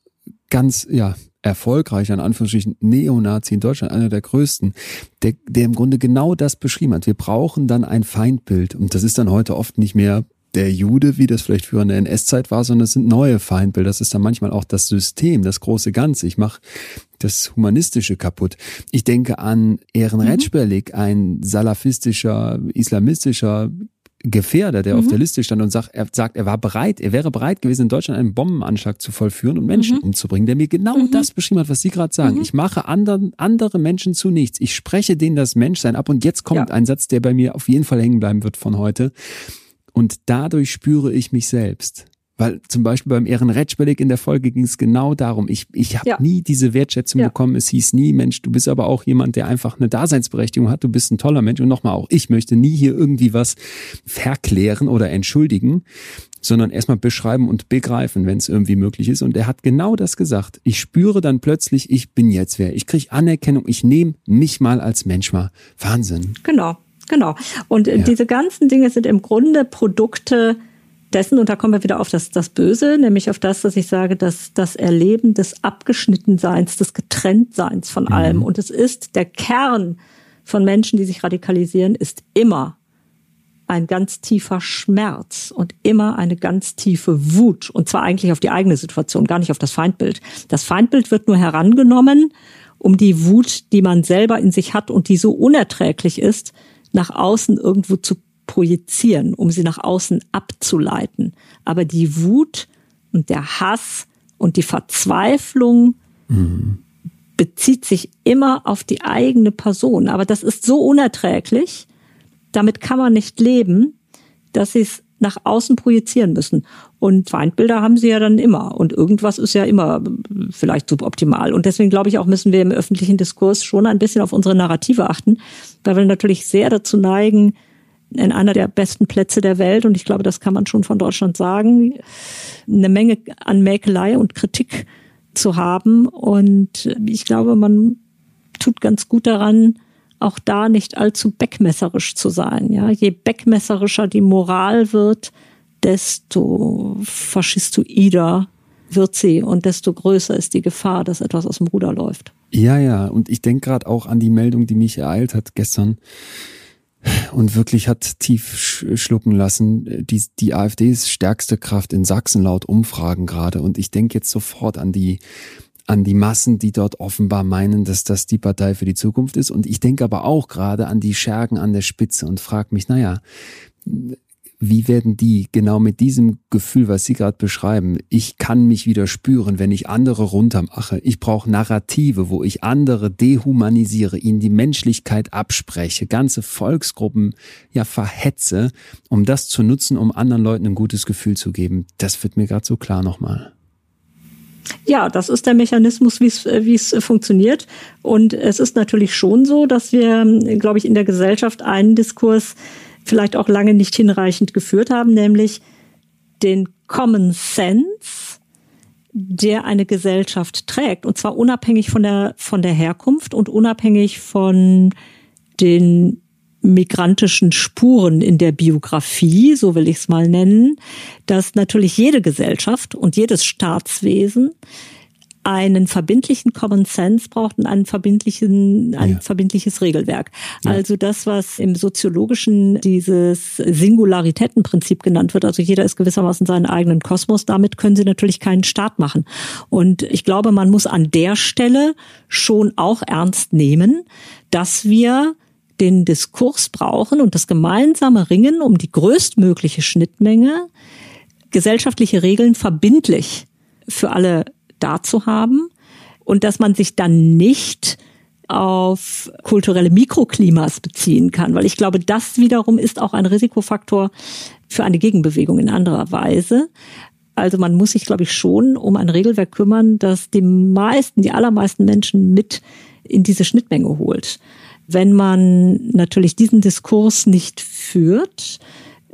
ganz, ja, erfolgreicher, in Anführungsstrichen, Neonazi in Deutschland, einer der größten, der, der im Grunde genau das beschrieben hat. Wir brauchen dann ein Feindbild. Und das ist dann heute oft nicht mehr der Jude, wie das vielleicht früher in der NS-Zeit war, sondern es sind neue Feindbilder. Das ist dann manchmal auch das System, das große Ganze. Ich mache das Humanistische kaputt. Ich denke an Ehren mhm. ein salafistischer, islamistischer Gefährder, der mhm. auf der Liste stand und sagt, er sagt, er war bereit, er wäre bereit gewesen, in Deutschland einen Bombenanschlag zu vollführen und Menschen mhm. umzubringen, der mir genau mhm. das beschrieben hat, was Sie gerade sagen. Mhm. Ich mache anderen, andere Menschen zu nichts. Ich spreche denen das Menschsein ab und jetzt kommt ja. ein Satz, der bei mir auf jeden Fall hängen bleiben wird von heute. Und dadurch spüre ich mich selbst. Weil zum Beispiel beim Ehrenretschbellig in der Folge ging es genau darum. Ich, ich habe ja. nie diese Wertschätzung ja. bekommen. Es hieß nie, Mensch, du bist aber auch jemand, der einfach eine Daseinsberechtigung hat. Du bist ein toller Mensch. Und nochmal auch, ich möchte nie hier irgendwie was verklären oder entschuldigen, sondern erstmal beschreiben und begreifen, wenn es irgendwie möglich ist. Und er hat genau das gesagt. Ich spüre dann plötzlich, ich bin jetzt wer. Ich kriege Anerkennung. Ich nehme mich mal als Mensch mal. Wahnsinn. Genau. Genau. Und ja. diese ganzen Dinge sind im Grunde Produkte dessen, und da kommen wir wieder auf das, das Böse, nämlich auf das, dass ich sage, dass das Erleben des Abgeschnittenseins, des Getrenntseins von mhm. allem. Und es ist der Kern von Menschen, die sich radikalisieren, ist immer ein ganz tiefer Schmerz und immer eine ganz tiefe Wut. Und zwar eigentlich auf die eigene Situation, gar nicht auf das Feindbild. Das Feindbild wird nur herangenommen, um die Wut, die man selber in sich hat und die so unerträglich ist, nach außen irgendwo zu projizieren, um sie nach außen abzuleiten. Aber die Wut und der Hass und die Verzweiflung mhm. bezieht sich immer auf die eigene Person. Aber das ist so unerträglich, damit kann man nicht leben, dass sie es nach außen projizieren müssen. Und Feindbilder haben sie ja dann immer. Und irgendwas ist ja immer vielleicht suboptimal. Und deswegen glaube ich auch, müssen wir im öffentlichen Diskurs schon ein bisschen auf unsere Narrative achten, weil wir natürlich sehr dazu neigen, in einer der besten Plätze der Welt, und ich glaube, das kann man schon von Deutschland sagen, eine Menge an Mäkelei und Kritik zu haben. Und ich glaube, man tut ganz gut daran, auch da nicht allzu beckmesserisch zu sein. Ja, je beckmesserischer die Moral wird, desto faschistoider wird sie und desto größer ist die Gefahr, dass etwas aus dem Ruder läuft. Ja, ja, und ich denke gerade auch an die Meldung, die mich ereilt hat gestern und wirklich hat tief schlucken lassen. Die, die AfD ist stärkste Kraft in Sachsen laut Umfragen gerade. Und ich denke jetzt sofort an die, an die Massen, die dort offenbar meinen, dass das die Partei für die Zukunft ist. Und ich denke aber auch gerade an die Schergen an der Spitze und frage mich, naja, wie werden die genau mit diesem Gefühl, was Sie gerade beschreiben, ich kann mich wieder spüren, wenn ich andere runtermache. Ich brauche Narrative, wo ich andere dehumanisiere, ihnen die Menschlichkeit abspreche, ganze Volksgruppen ja verhetze, um das zu nutzen, um anderen Leuten ein gutes Gefühl zu geben. Das wird mir gerade so klar nochmal. Ja, das ist der Mechanismus, wie es, wie es funktioniert. Und es ist natürlich schon so, dass wir, glaube ich, in der Gesellschaft einen Diskurs vielleicht auch lange nicht hinreichend geführt haben, nämlich den Common Sense, der eine Gesellschaft trägt, und zwar unabhängig von der, von der Herkunft und unabhängig von den migrantischen Spuren in der Biografie, so will ich es mal nennen, dass natürlich jede Gesellschaft und jedes Staatswesen einen verbindlichen Common Sense braucht und einen verbindlichen, ein ja. verbindliches Regelwerk. Ja. Also das, was im Soziologischen dieses Singularitätenprinzip genannt wird, also jeder ist gewissermaßen seinen eigenen Kosmos, damit können sie natürlich keinen Staat machen. Und ich glaube, man muss an der Stelle schon auch ernst nehmen, dass wir den Diskurs brauchen und das gemeinsame Ringen um die größtmögliche Schnittmenge, gesellschaftliche Regeln verbindlich für alle da zu haben und dass man sich dann nicht auf kulturelle Mikroklimas beziehen kann, weil ich glaube, das wiederum ist auch ein Risikofaktor für eine Gegenbewegung in anderer Weise. Also man muss sich, glaube ich, schon um ein Regelwerk kümmern, das die meisten, die allermeisten Menschen mit in diese Schnittmenge holt. Wenn man natürlich diesen Diskurs nicht führt,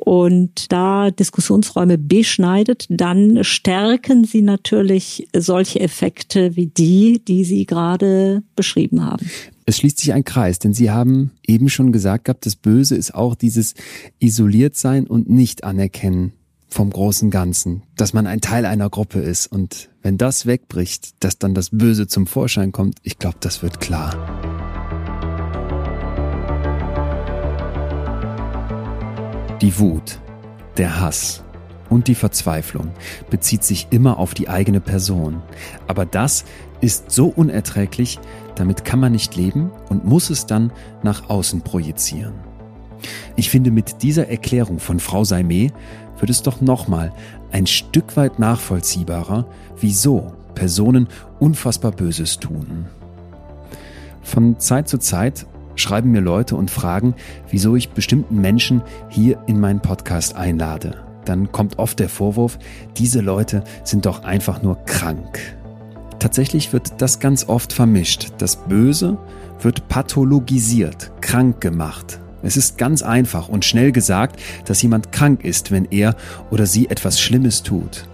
und da Diskussionsräume beschneidet, dann stärken sie natürlich solche Effekte wie die, die Sie gerade beschrieben haben. Es schließt sich ein Kreis, denn Sie haben eben schon gesagt gehabt, das Böse ist auch dieses Isoliertsein und Nicht-Anerkennen vom großen Ganzen, dass man ein Teil einer Gruppe ist. Und wenn das wegbricht, dass dann das Böse zum Vorschein kommt, ich glaube, das wird klar. Die Wut. Der Hass und die Verzweiflung bezieht sich immer auf die eigene Person. Aber das ist so unerträglich, damit kann man nicht leben und muss es dann nach außen projizieren. Ich finde, mit dieser Erklärung von Frau Saime wird es doch nochmal ein Stück weit nachvollziehbarer, wieso Personen unfassbar Böses tun. Von Zeit zu Zeit schreiben mir Leute und fragen, wieso ich bestimmten Menschen hier in meinen Podcast einlade. Dann kommt oft der Vorwurf, diese Leute sind doch einfach nur krank. Tatsächlich wird das ganz oft vermischt. Das Böse wird pathologisiert, krank gemacht. Es ist ganz einfach und schnell gesagt, dass jemand krank ist, wenn er oder sie etwas Schlimmes tut.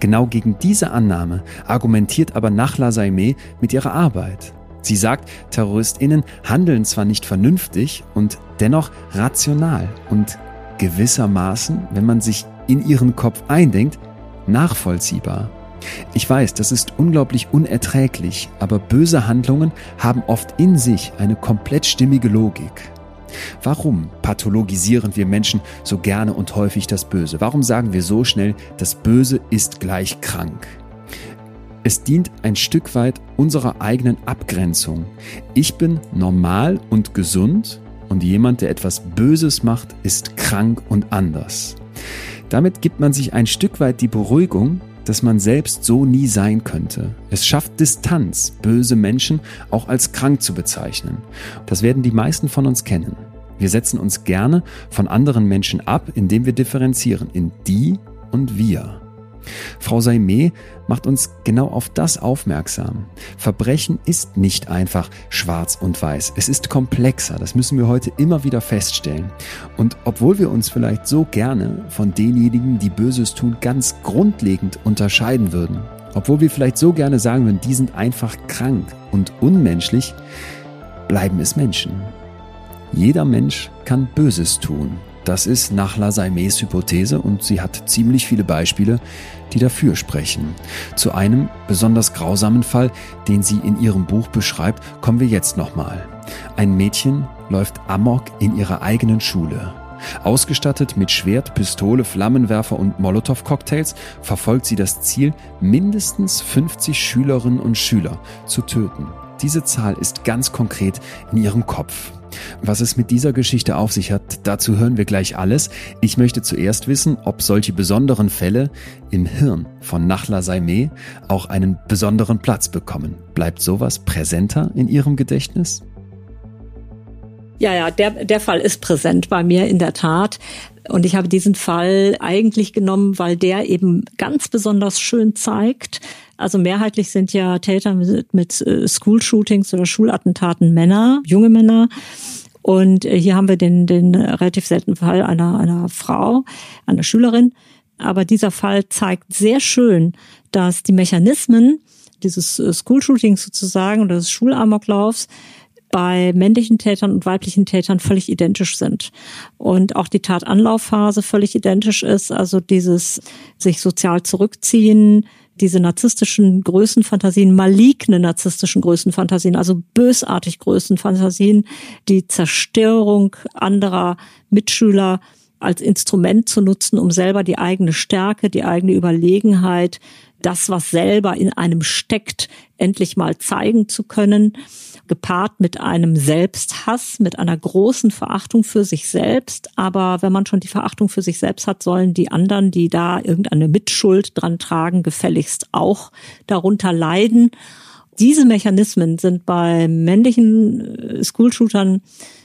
Genau gegen diese Annahme argumentiert aber Nachla Saimeh mit ihrer Arbeit. Sie sagt, TerroristInnen handeln zwar nicht vernünftig und dennoch rational und gewissermaßen, wenn man sich in ihren Kopf eindenkt, nachvollziehbar. Ich weiß, das ist unglaublich unerträglich, aber böse Handlungen haben oft in sich eine komplett stimmige Logik. Warum pathologisieren wir Menschen so gerne und häufig das Böse? Warum sagen wir so schnell, das Böse ist gleich krank? Es dient ein Stück weit unserer eigenen Abgrenzung. Ich bin normal und gesund und jemand, der etwas Böses macht, ist krank und anders. Damit gibt man sich ein Stück weit die Beruhigung, dass man selbst so nie sein könnte. Es schafft Distanz, böse Menschen auch als krank zu bezeichnen. Das werden die meisten von uns kennen. Wir setzen uns gerne von anderen Menschen ab, indem wir differenzieren in die und wir. Frau Saime macht uns genau auf das aufmerksam. Verbrechen ist nicht einfach schwarz und weiß. Es ist komplexer. Das müssen wir heute immer wieder feststellen. Und obwohl wir uns vielleicht so gerne von denjenigen, die Böses tun, ganz grundlegend unterscheiden würden, obwohl wir vielleicht so gerne sagen würden, die sind einfach krank und unmenschlich, bleiben es Menschen. Jeder Mensch kann Böses tun. Das ist nach Lasaimes Hypothese und sie hat ziemlich viele Beispiele, die dafür sprechen. Zu einem besonders grausamen Fall, den sie in ihrem Buch beschreibt, kommen wir jetzt nochmal. Ein Mädchen läuft amok in ihrer eigenen Schule. Ausgestattet mit Schwert, Pistole, Flammenwerfer und Molotow-Cocktails verfolgt sie das Ziel, mindestens 50 Schülerinnen und Schüler zu töten. Diese Zahl ist ganz konkret in ihrem Kopf. Was es mit dieser Geschichte auf sich hat, dazu hören wir gleich alles. Ich möchte zuerst wissen, ob solche besonderen Fälle im Hirn von Nachla Saime auch einen besonderen Platz bekommen. Bleibt sowas präsenter in Ihrem Gedächtnis? Ja, ja, der, der Fall ist präsent bei mir in der Tat. Und ich habe diesen Fall eigentlich genommen, weil der eben ganz besonders schön zeigt, also mehrheitlich sind ja Täter mit, mit äh, School-Shootings oder Schulattentaten Männer, junge Männer. Und äh, hier haben wir den, den relativ seltenen Fall einer, einer Frau, einer Schülerin. Aber dieser Fall zeigt sehr schön, dass die Mechanismen dieses äh, School-Shootings sozusagen oder des Schulamoklaufs bei männlichen Tätern und weiblichen Tätern völlig identisch sind. Und auch die Tatanlaufphase völlig identisch ist. Also dieses sich sozial zurückziehen, diese narzisstischen Größenfantasien, maligne narzisstischen Größenfantasien, also bösartig Größenfantasien, die Zerstörung anderer Mitschüler als Instrument zu nutzen, um selber die eigene Stärke, die eigene Überlegenheit, das, was selber in einem steckt, endlich mal zeigen zu können gepaart mit einem Selbsthass, mit einer großen Verachtung für sich selbst. Aber wenn man schon die Verachtung für sich selbst hat, sollen die anderen, die da irgendeine Mitschuld dran tragen, gefälligst auch darunter leiden. Diese Mechanismen sind bei männlichen äh, School-Shootern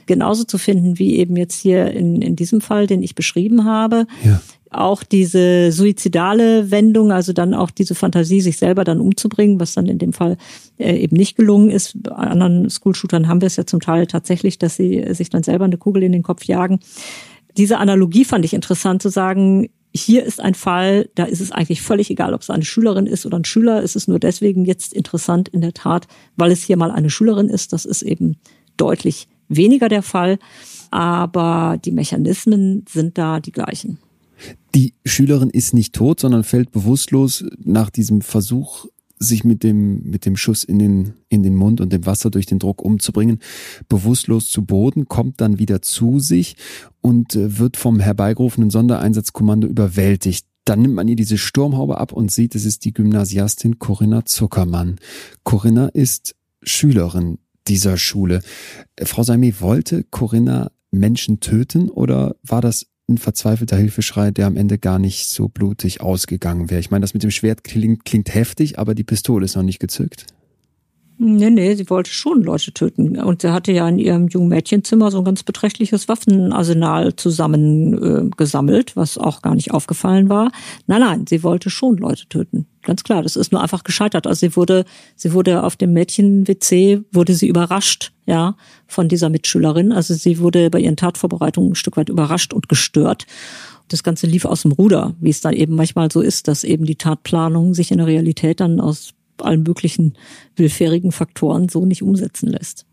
genauso zu finden wie eben jetzt hier in, in diesem Fall, den ich beschrieben habe. Ja auch diese suizidale Wendung, also dann auch diese Fantasie, sich selber dann umzubringen, was dann in dem Fall äh, eben nicht gelungen ist. Bei anderen School-Shootern haben wir es ja zum Teil tatsächlich, dass sie sich dann selber eine Kugel in den Kopf jagen. Diese Analogie fand ich interessant zu sagen, hier ist ein Fall, da ist es eigentlich völlig egal, ob es eine Schülerin ist oder ein Schüler. Es ist nur deswegen jetzt interessant in der Tat, weil es hier mal eine Schülerin ist. Das ist eben deutlich weniger der Fall. Aber die Mechanismen sind da die gleichen. Die Schülerin ist nicht tot, sondern fällt bewusstlos nach diesem Versuch sich mit dem, mit dem Schuss in den, in den Mund und dem Wasser durch den Druck umzubringen, bewusstlos zu Boden, kommt dann wieder zu sich und äh, wird vom herbeigerufenen Sondereinsatzkommando überwältigt. Dann nimmt man ihr diese Sturmhaube ab und sieht, es ist die Gymnasiastin Corinna Zuckermann. Corinna ist Schülerin dieser Schule. Äh, Frau Saimi, wollte Corinna Menschen töten oder war das ein verzweifelter Hilfeschrei, der am Ende gar nicht so blutig ausgegangen wäre. Ich meine, das mit dem Schwert klingt, klingt heftig, aber die Pistole ist noch nicht gezückt. Nee, nee, sie wollte schon Leute töten. Und sie hatte ja in ihrem jungen Mädchenzimmer so ein ganz beträchtliches Waffenarsenal zusammengesammelt, äh, was auch gar nicht aufgefallen war. Nein, nein, sie wollte schon Leute töten. Ganz klar, das ist nur einfach gescheitert. Also sie wurde, sie wurde auf dem Mädchen-WC, wurde sie überrascht, ja, von dieser Mitschülerin. Also sie wurde bei ihren Tatvorbereitungen ein Stück weit überrascht und gestört. Das Ganze lief aus dem Ruder, wie es dann eben manchmal so ist, dass eben die Tatplanung sich in der Realität dann aus allen möglichen willfährigen Faktoren so nicht umsetzen lässt.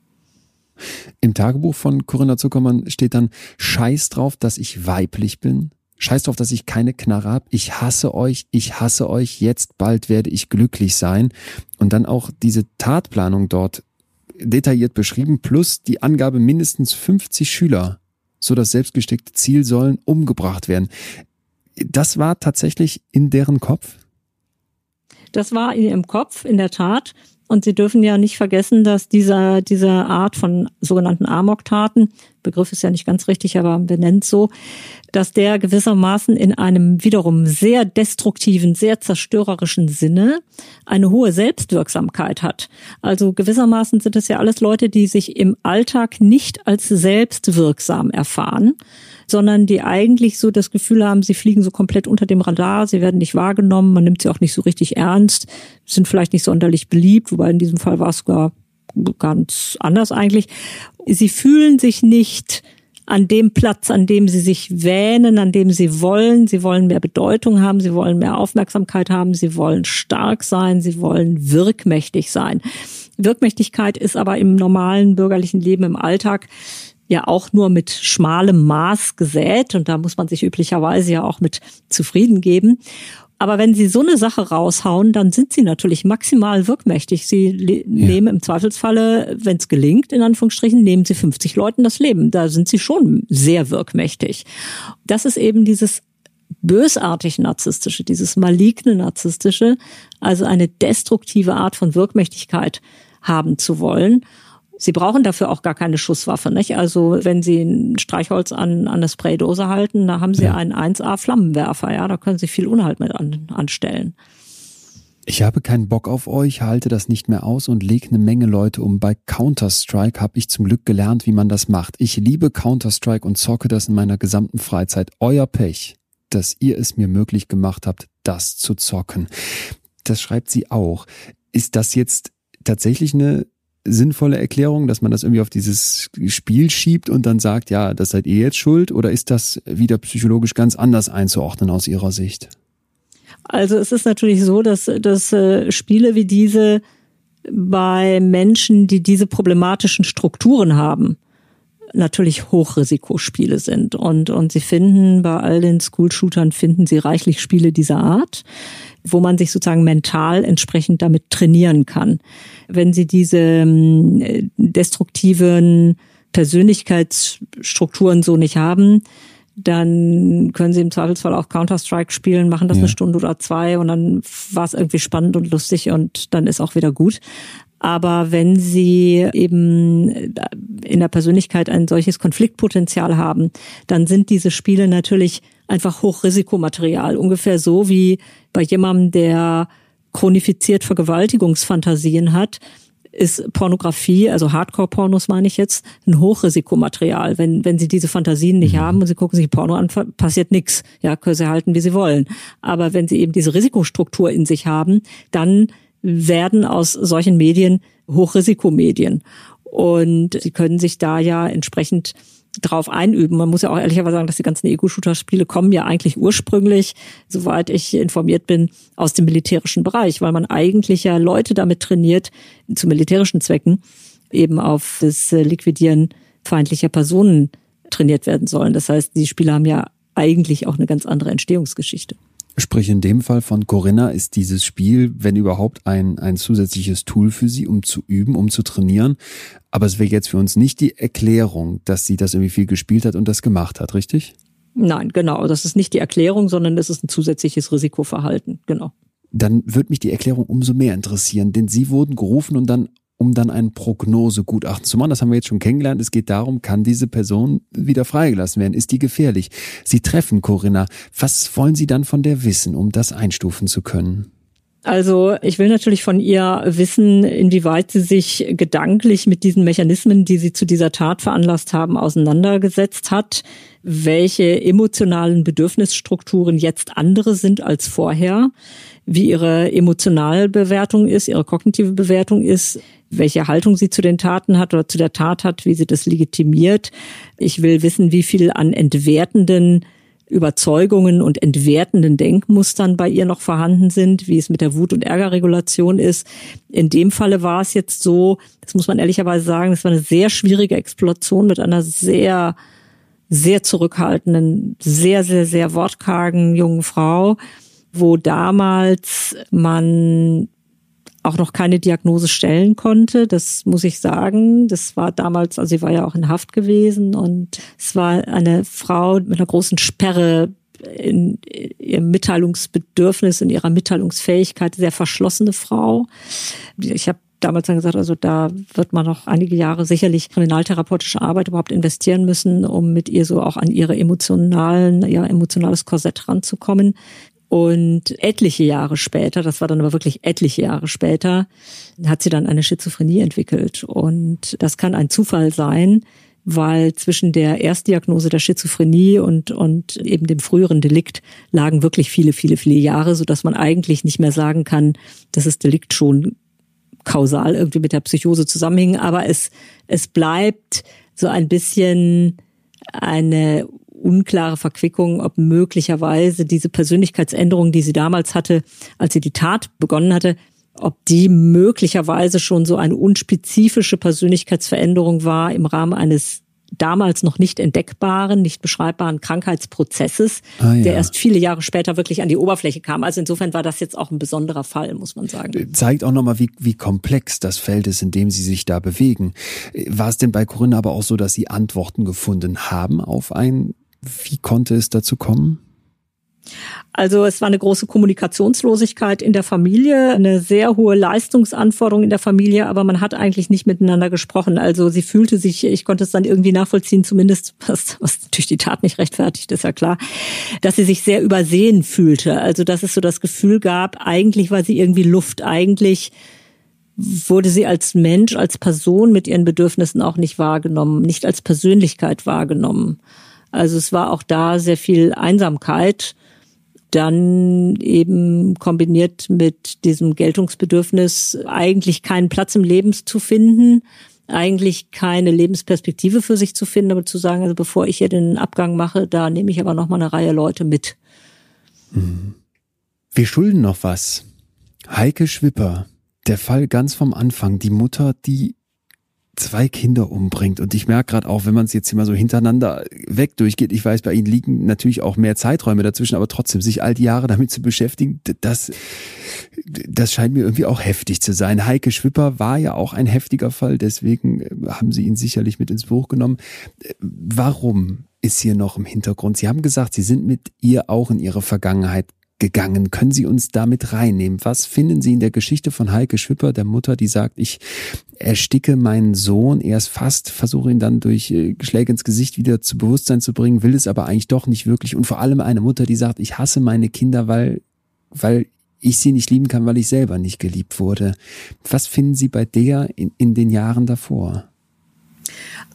Im Tagebuch von Corinna Zuckermann steht dann, scheiß drauf, dass ich weiblich bin. Scheiß drauf, dass ich keine Knarre habe. Ich hasse euch, ich hasse euch. Jetzt bald werde ich glücklich sein. Und dann auch diese Tatplanung dort detailliert beschrieben, plus die Angabe mindestens 50 Schüler, so das selbstgesteckte Ziel sollen umgebracht werden. Das war tatsächlich in deren Kopf? Das war in ihrem Kopf, in der Tat. Und Sie dürfen ja nicht vergessen, dass dieser, diese Art von sogenannten Amok-Taten, Begriff ist ja nicht ganz richtig, aber benennt so, dass der gewissermaßen in einem wiederum sehr destruktiven, sehr zerstörerischen Sinne eine hohe Selbstwirksamkeit hat. Also gewissermaßen sind es ja alles Leute, die sich im Alltag nicht als selbstwirksam erfahren, sondern die eigentlich so das Gefühl haben, sie fliegen so komplett unter dem Radar, sie werden nicht wahrgenommen, man nimmt sie auch nicht so richtig ernst, sind vielleicht nicht sonderlich beliebt, wobei in diesem Fall war es sogar ganz anders eigentlich. Sie fühlen sich nicht an dem Platz, an dem sie sich wähnen, an dem sie wollen. Sie wollen mehr Bedeutung haben, sie wollen mehr Aufmerksamkeit haben, sie wollen stark sein, sie wollen wirkmächtig sein. Wirkmächtigkeit ist aber im normalen bürgerlichen Leben im Alltag ja auch nur mit schmalem Maß gesät und da muss man sich üblicherweise ja auch mit zufrieden geben. Aber wenn sie so eine Sache raushauen, dann sind sie natürlich maximal wirkmächtig. Sie ja. nehmen im Zweifelsfalle, wenn es gelingt, in Anführungsstrichen, nehmen sie 50 Leuten das Leben. Da sind sie schon sehr wirkmächtig. Das ist eben dieses bösartig narzisstische, dieses maligne narzisstische, also eine destruktive Art von Wirkmächtigkeit haben zu wollen. Sie brauchen dafür auch gar keine Schusswaffe, nicht? Also wenn Sie ein Streichholz an, an eine Spraydose halten, da haben Sie ja. einen 1A Flammenwerfer, ja, da können Sie viel Unhalt mit an, anstellen. Ich habe keinen Bock auf euch, halte das nicht mehr aus und leg eine Menge Leute um. Bei Counter-Strike habe ich zum Glück gelernt, wie man das macht. Ich liebe Counter-Strike und zocke das in meiner gesamten Freizeit. Euer Pech, dass ihr es mir möglich gemacht habt, das zu zocken. Das schreibt sie auch. Ist das jetzt tatsächlich eine sinnvolle Erklärung, dass man das irgendwie auf dieses Spiel schiebt und dann sagt, ja, das seid ihr jetzt schuld? Oder ist das wieder psychologisch ganz anders einzuordnen aus Ihrer Sicht? Also es ist natürlich so, dass, dass äh, Spiele wie diese bei Menschen, die diese problematischen Strukturen haben, natürlich Hochrisikospiele sind. Und, und sie finden bei all den School-Shootern finden sie reichlich Spiele dieser Art wo man sich sozusagen mental entsprechend damit trainieren kann. Wenn Sie diese ähm, destruktiven Persönlichkeitsstrukturen so nicht haben, dann können Sie im Zweifelsfall auch Counter-Strike spielen, machen das ja. eine Stunde oder zwei und dann war es irgendwie spannend und lustig und dann ist auch wieder gut. Aber wenn Sie eben in der Persönlichkeit ein solches Konfliktpotenzial haben, dann sind diese Spiele natürlich einfach Hochrisikomaterial. Ungefähr so wie bei jemandem, der chronifiziert Vergewaltigungsfantasien hat, ist Pornografie, also Hardcore-Pornos meine ich jetzt, ein Hochrisikomaterial. Wenn, wenn Sie diese Fantasien nicht mhm. haben und Sie gucken sich Porno an, passiert nichts. Ja, können Sie halten, wie Sie wollen. Aber wenn Sie eben diese Risikostruktur in sich haben, dann werden aus solchen Medien Hochrisikomedien. Und Sie können sich da ja entsprechend drauf einüben. Man muss ja auch ehrlicherweise sagen, dass die ganzen Ego-Shooter-Spiele kommen ja eigentlich ursprünglich, soweit ich informiert bin, aus dem militärischen Bereich, weil man eigentlich ja Leute damit trainiert, zu militärischen Zwecken eben auf das Liquidieren feindlicher Personen trainiert werden sollen. Das heißt, die Spiele haben ja eigentlich auch eine ganz andere Entstehungsgeschichte. Sprich, in dem Fall von Corinna ist dieses Spiel, wenn überhaupt, ein, ein zusätzliches Tool für sie, um zu üben, um zu trainieren. Aber es wäre jetzt für uns nicht die Erklärung, dass sie das irgendwie viel gespielt hat und das gemacht hat, richtig? Nein, genau. Das ist nicht die Erklärung, sondern das ist ein zusätzliches Risikoverhalten. Genau. Dann würde mich die Erklärung umso mehr interessieren, denn Sie wurden gerufen und dann um dann ein Prognosegutachten zu machen. Das haben wir jetzt schon kennengelernt. Es geht darum, kann diese Person wieder freigelassen werden? Ist die gefährlich? Sie treffen Corinna. Was wollen Sie dann von der wissen, um das einstufen zu können? Also ich will natürlich von ihr wissen, inwieweit sie sich gedanklich mit diesen Mechanismen, die sie zu dieser Tat veranlasst haben, auseinandergesetzt hat, welche emotionalen Bedürfnisstrukturen jetzt andere sind als vorher, wie ihre Emotionalbewertung ist, ihre kognitive Bewertung ist, welche Haltung sie zu den Taten hat oder zu der Tat hat, wie sie das legitimiert. Ich will wissen, wie viel an entwertenden Überzeugungen und entwertenden Denkmustern bei ihr noch vorhanden sind, wie es mit der Wut- und Ärgerregulation ist. In dem Falle war es jetzt so, das muss man ehrlicherweise sagen, es war eine sehr schwierige Exploration mit einer sehr, sehr zurückhaltenden, sehr, sehr, sehr wortkargen jungen Frau, wo damals man auch noch keine Diagnose stellen konnte. Das muss ich sagen. Das war damals, also sie war ja auch in Haft gewesen und es war eine Frau mit einer großen Sperre in ihrem Mitteilungsbedürfnis, in ihrer Mitteilungsfähigkeit, sehr verschlossene Frau. Ich habe damals dann gesagt, also da wird man noch einige Jahre sicherlich kriminaltherapeutische Arbeit überhaupt investieren müssen, um mit ihr so auch an ihre emotionalen, ja, emotionales Korsett ranzukommen. Und etliche Jahre später, das war dann aber wirklich etliche Jahre später, hat sie dann eine Schizophrenie entwickelt. Und das kann ein Zufall sein, weil zwischen der Erstdiagnose der Schizophrenie und, und eben dem früheren Delikt lagen wirklich viele, viele, viele Jahre, so dass man eigentlich nicht mehr sagen kann, dass das Delikt schon kausal irgendwie mit der Psychose zusammenhing. Aber es, es bleibt so ein bisschen eine unklare Verquickung, ob möglicherweise diese Persönlichkeitsänderung, die sie damals hatte, als sie die Tat begonnen hatte, ob die möglicherweise schon so eine unspezifische Persönlichkeitsveränderung war im Rahmen eines damals noch nicht entdeckbaren, nicht beschreibbaren Krankheitsprozesses, ah, ja. der erst viele Jahre später wirklich an die Oberfläche kam. Also insofern war das jetzt auch ein besonderer Fall, muss man sagen. Zeigt auch nochmal, wie, wie komplex das Feld ist, in dem Sie sich da bewegen. War es denn bei Corinna aber auch so, dass Sie Antworten gefunden haben auf ein wie konnte es dazu kommen? Also es war eine große Kommunikationslosigkeit in der Familie, eine sehr hohe Leistungsanforderung in der Familie, aber man hat eigentlich nicht miteinander gesprochen. Also sie fühlte sich, ich konnte es dann irgendwie nachvollziehen, zumindest was, was natürlich die Tat nicht rechtfertigt, ist ja klar, dass sie sich sehr übersehen fühlte. Also dass es so das Gefühl gab, eigentlich war sie irgendwie Luft, eigentlich wurde sie als Mensch, als Person mit ihren Bedürfnissen auch nicht wahrgenommen, nicht als Persönlichkeit wahrgenommen. Also es war auch da sehr viel Einsamkeit. Dann eben kombiniert mit diesem Geltungsbedürfnis, eigentlich keinen Platz im Leben zu finden, eigentlich keine Lebensperspektive für sich zu finden, aber zu sagen, also bevor ich hier den Abgang mache, da nehme ich aber noch mal eine Reihe Leute mit. Mhm. Wir schulden noch was. Heike Schwipper, der Fall ganz vom Anfang, die Mutter, die zwei Kinder umbringt. Und ich merke gerade auch, wenn man es jetzt immer so hintereinander weg durchgeht, ich weiß, bei Ihnen liegen natürlich auch mehr Zeiträume dazwischen, aber trotzdem sich all die Jahre damit zu beschäftigen, das, das scheint mir irgendwie auch heftig zu sein. Heike Schwipper war ja auch ein heftiger Fall, deswegen äh, haben Sie ihn sicherlich mit ins Buch genommen. Warum ist hier noch im Hintergrund? Sie haben gesagt, Sie sind mit ihr auch in Ihre Vergangenheit gegangen. Können Sie uns damit reinnehmen? Was finden Sie in der Geschichte von Heike Schwipper, der Mutter, die sagt, ich ersticke meinen Sohn erst fast, versuche ihn dann durch äh, Schläge ins Gesicht wieder zu Bewusstsein zu bringen, will es aber eigentlich doch nicht wirklich. Und vor allem eine Mutter, die sagt, ich hasse meine Kinder, weil, weil ich sie nicht lieben kann, weil ich selber nicht geliebt wurde. Was finden Sie bei der in, in den Jahren davor?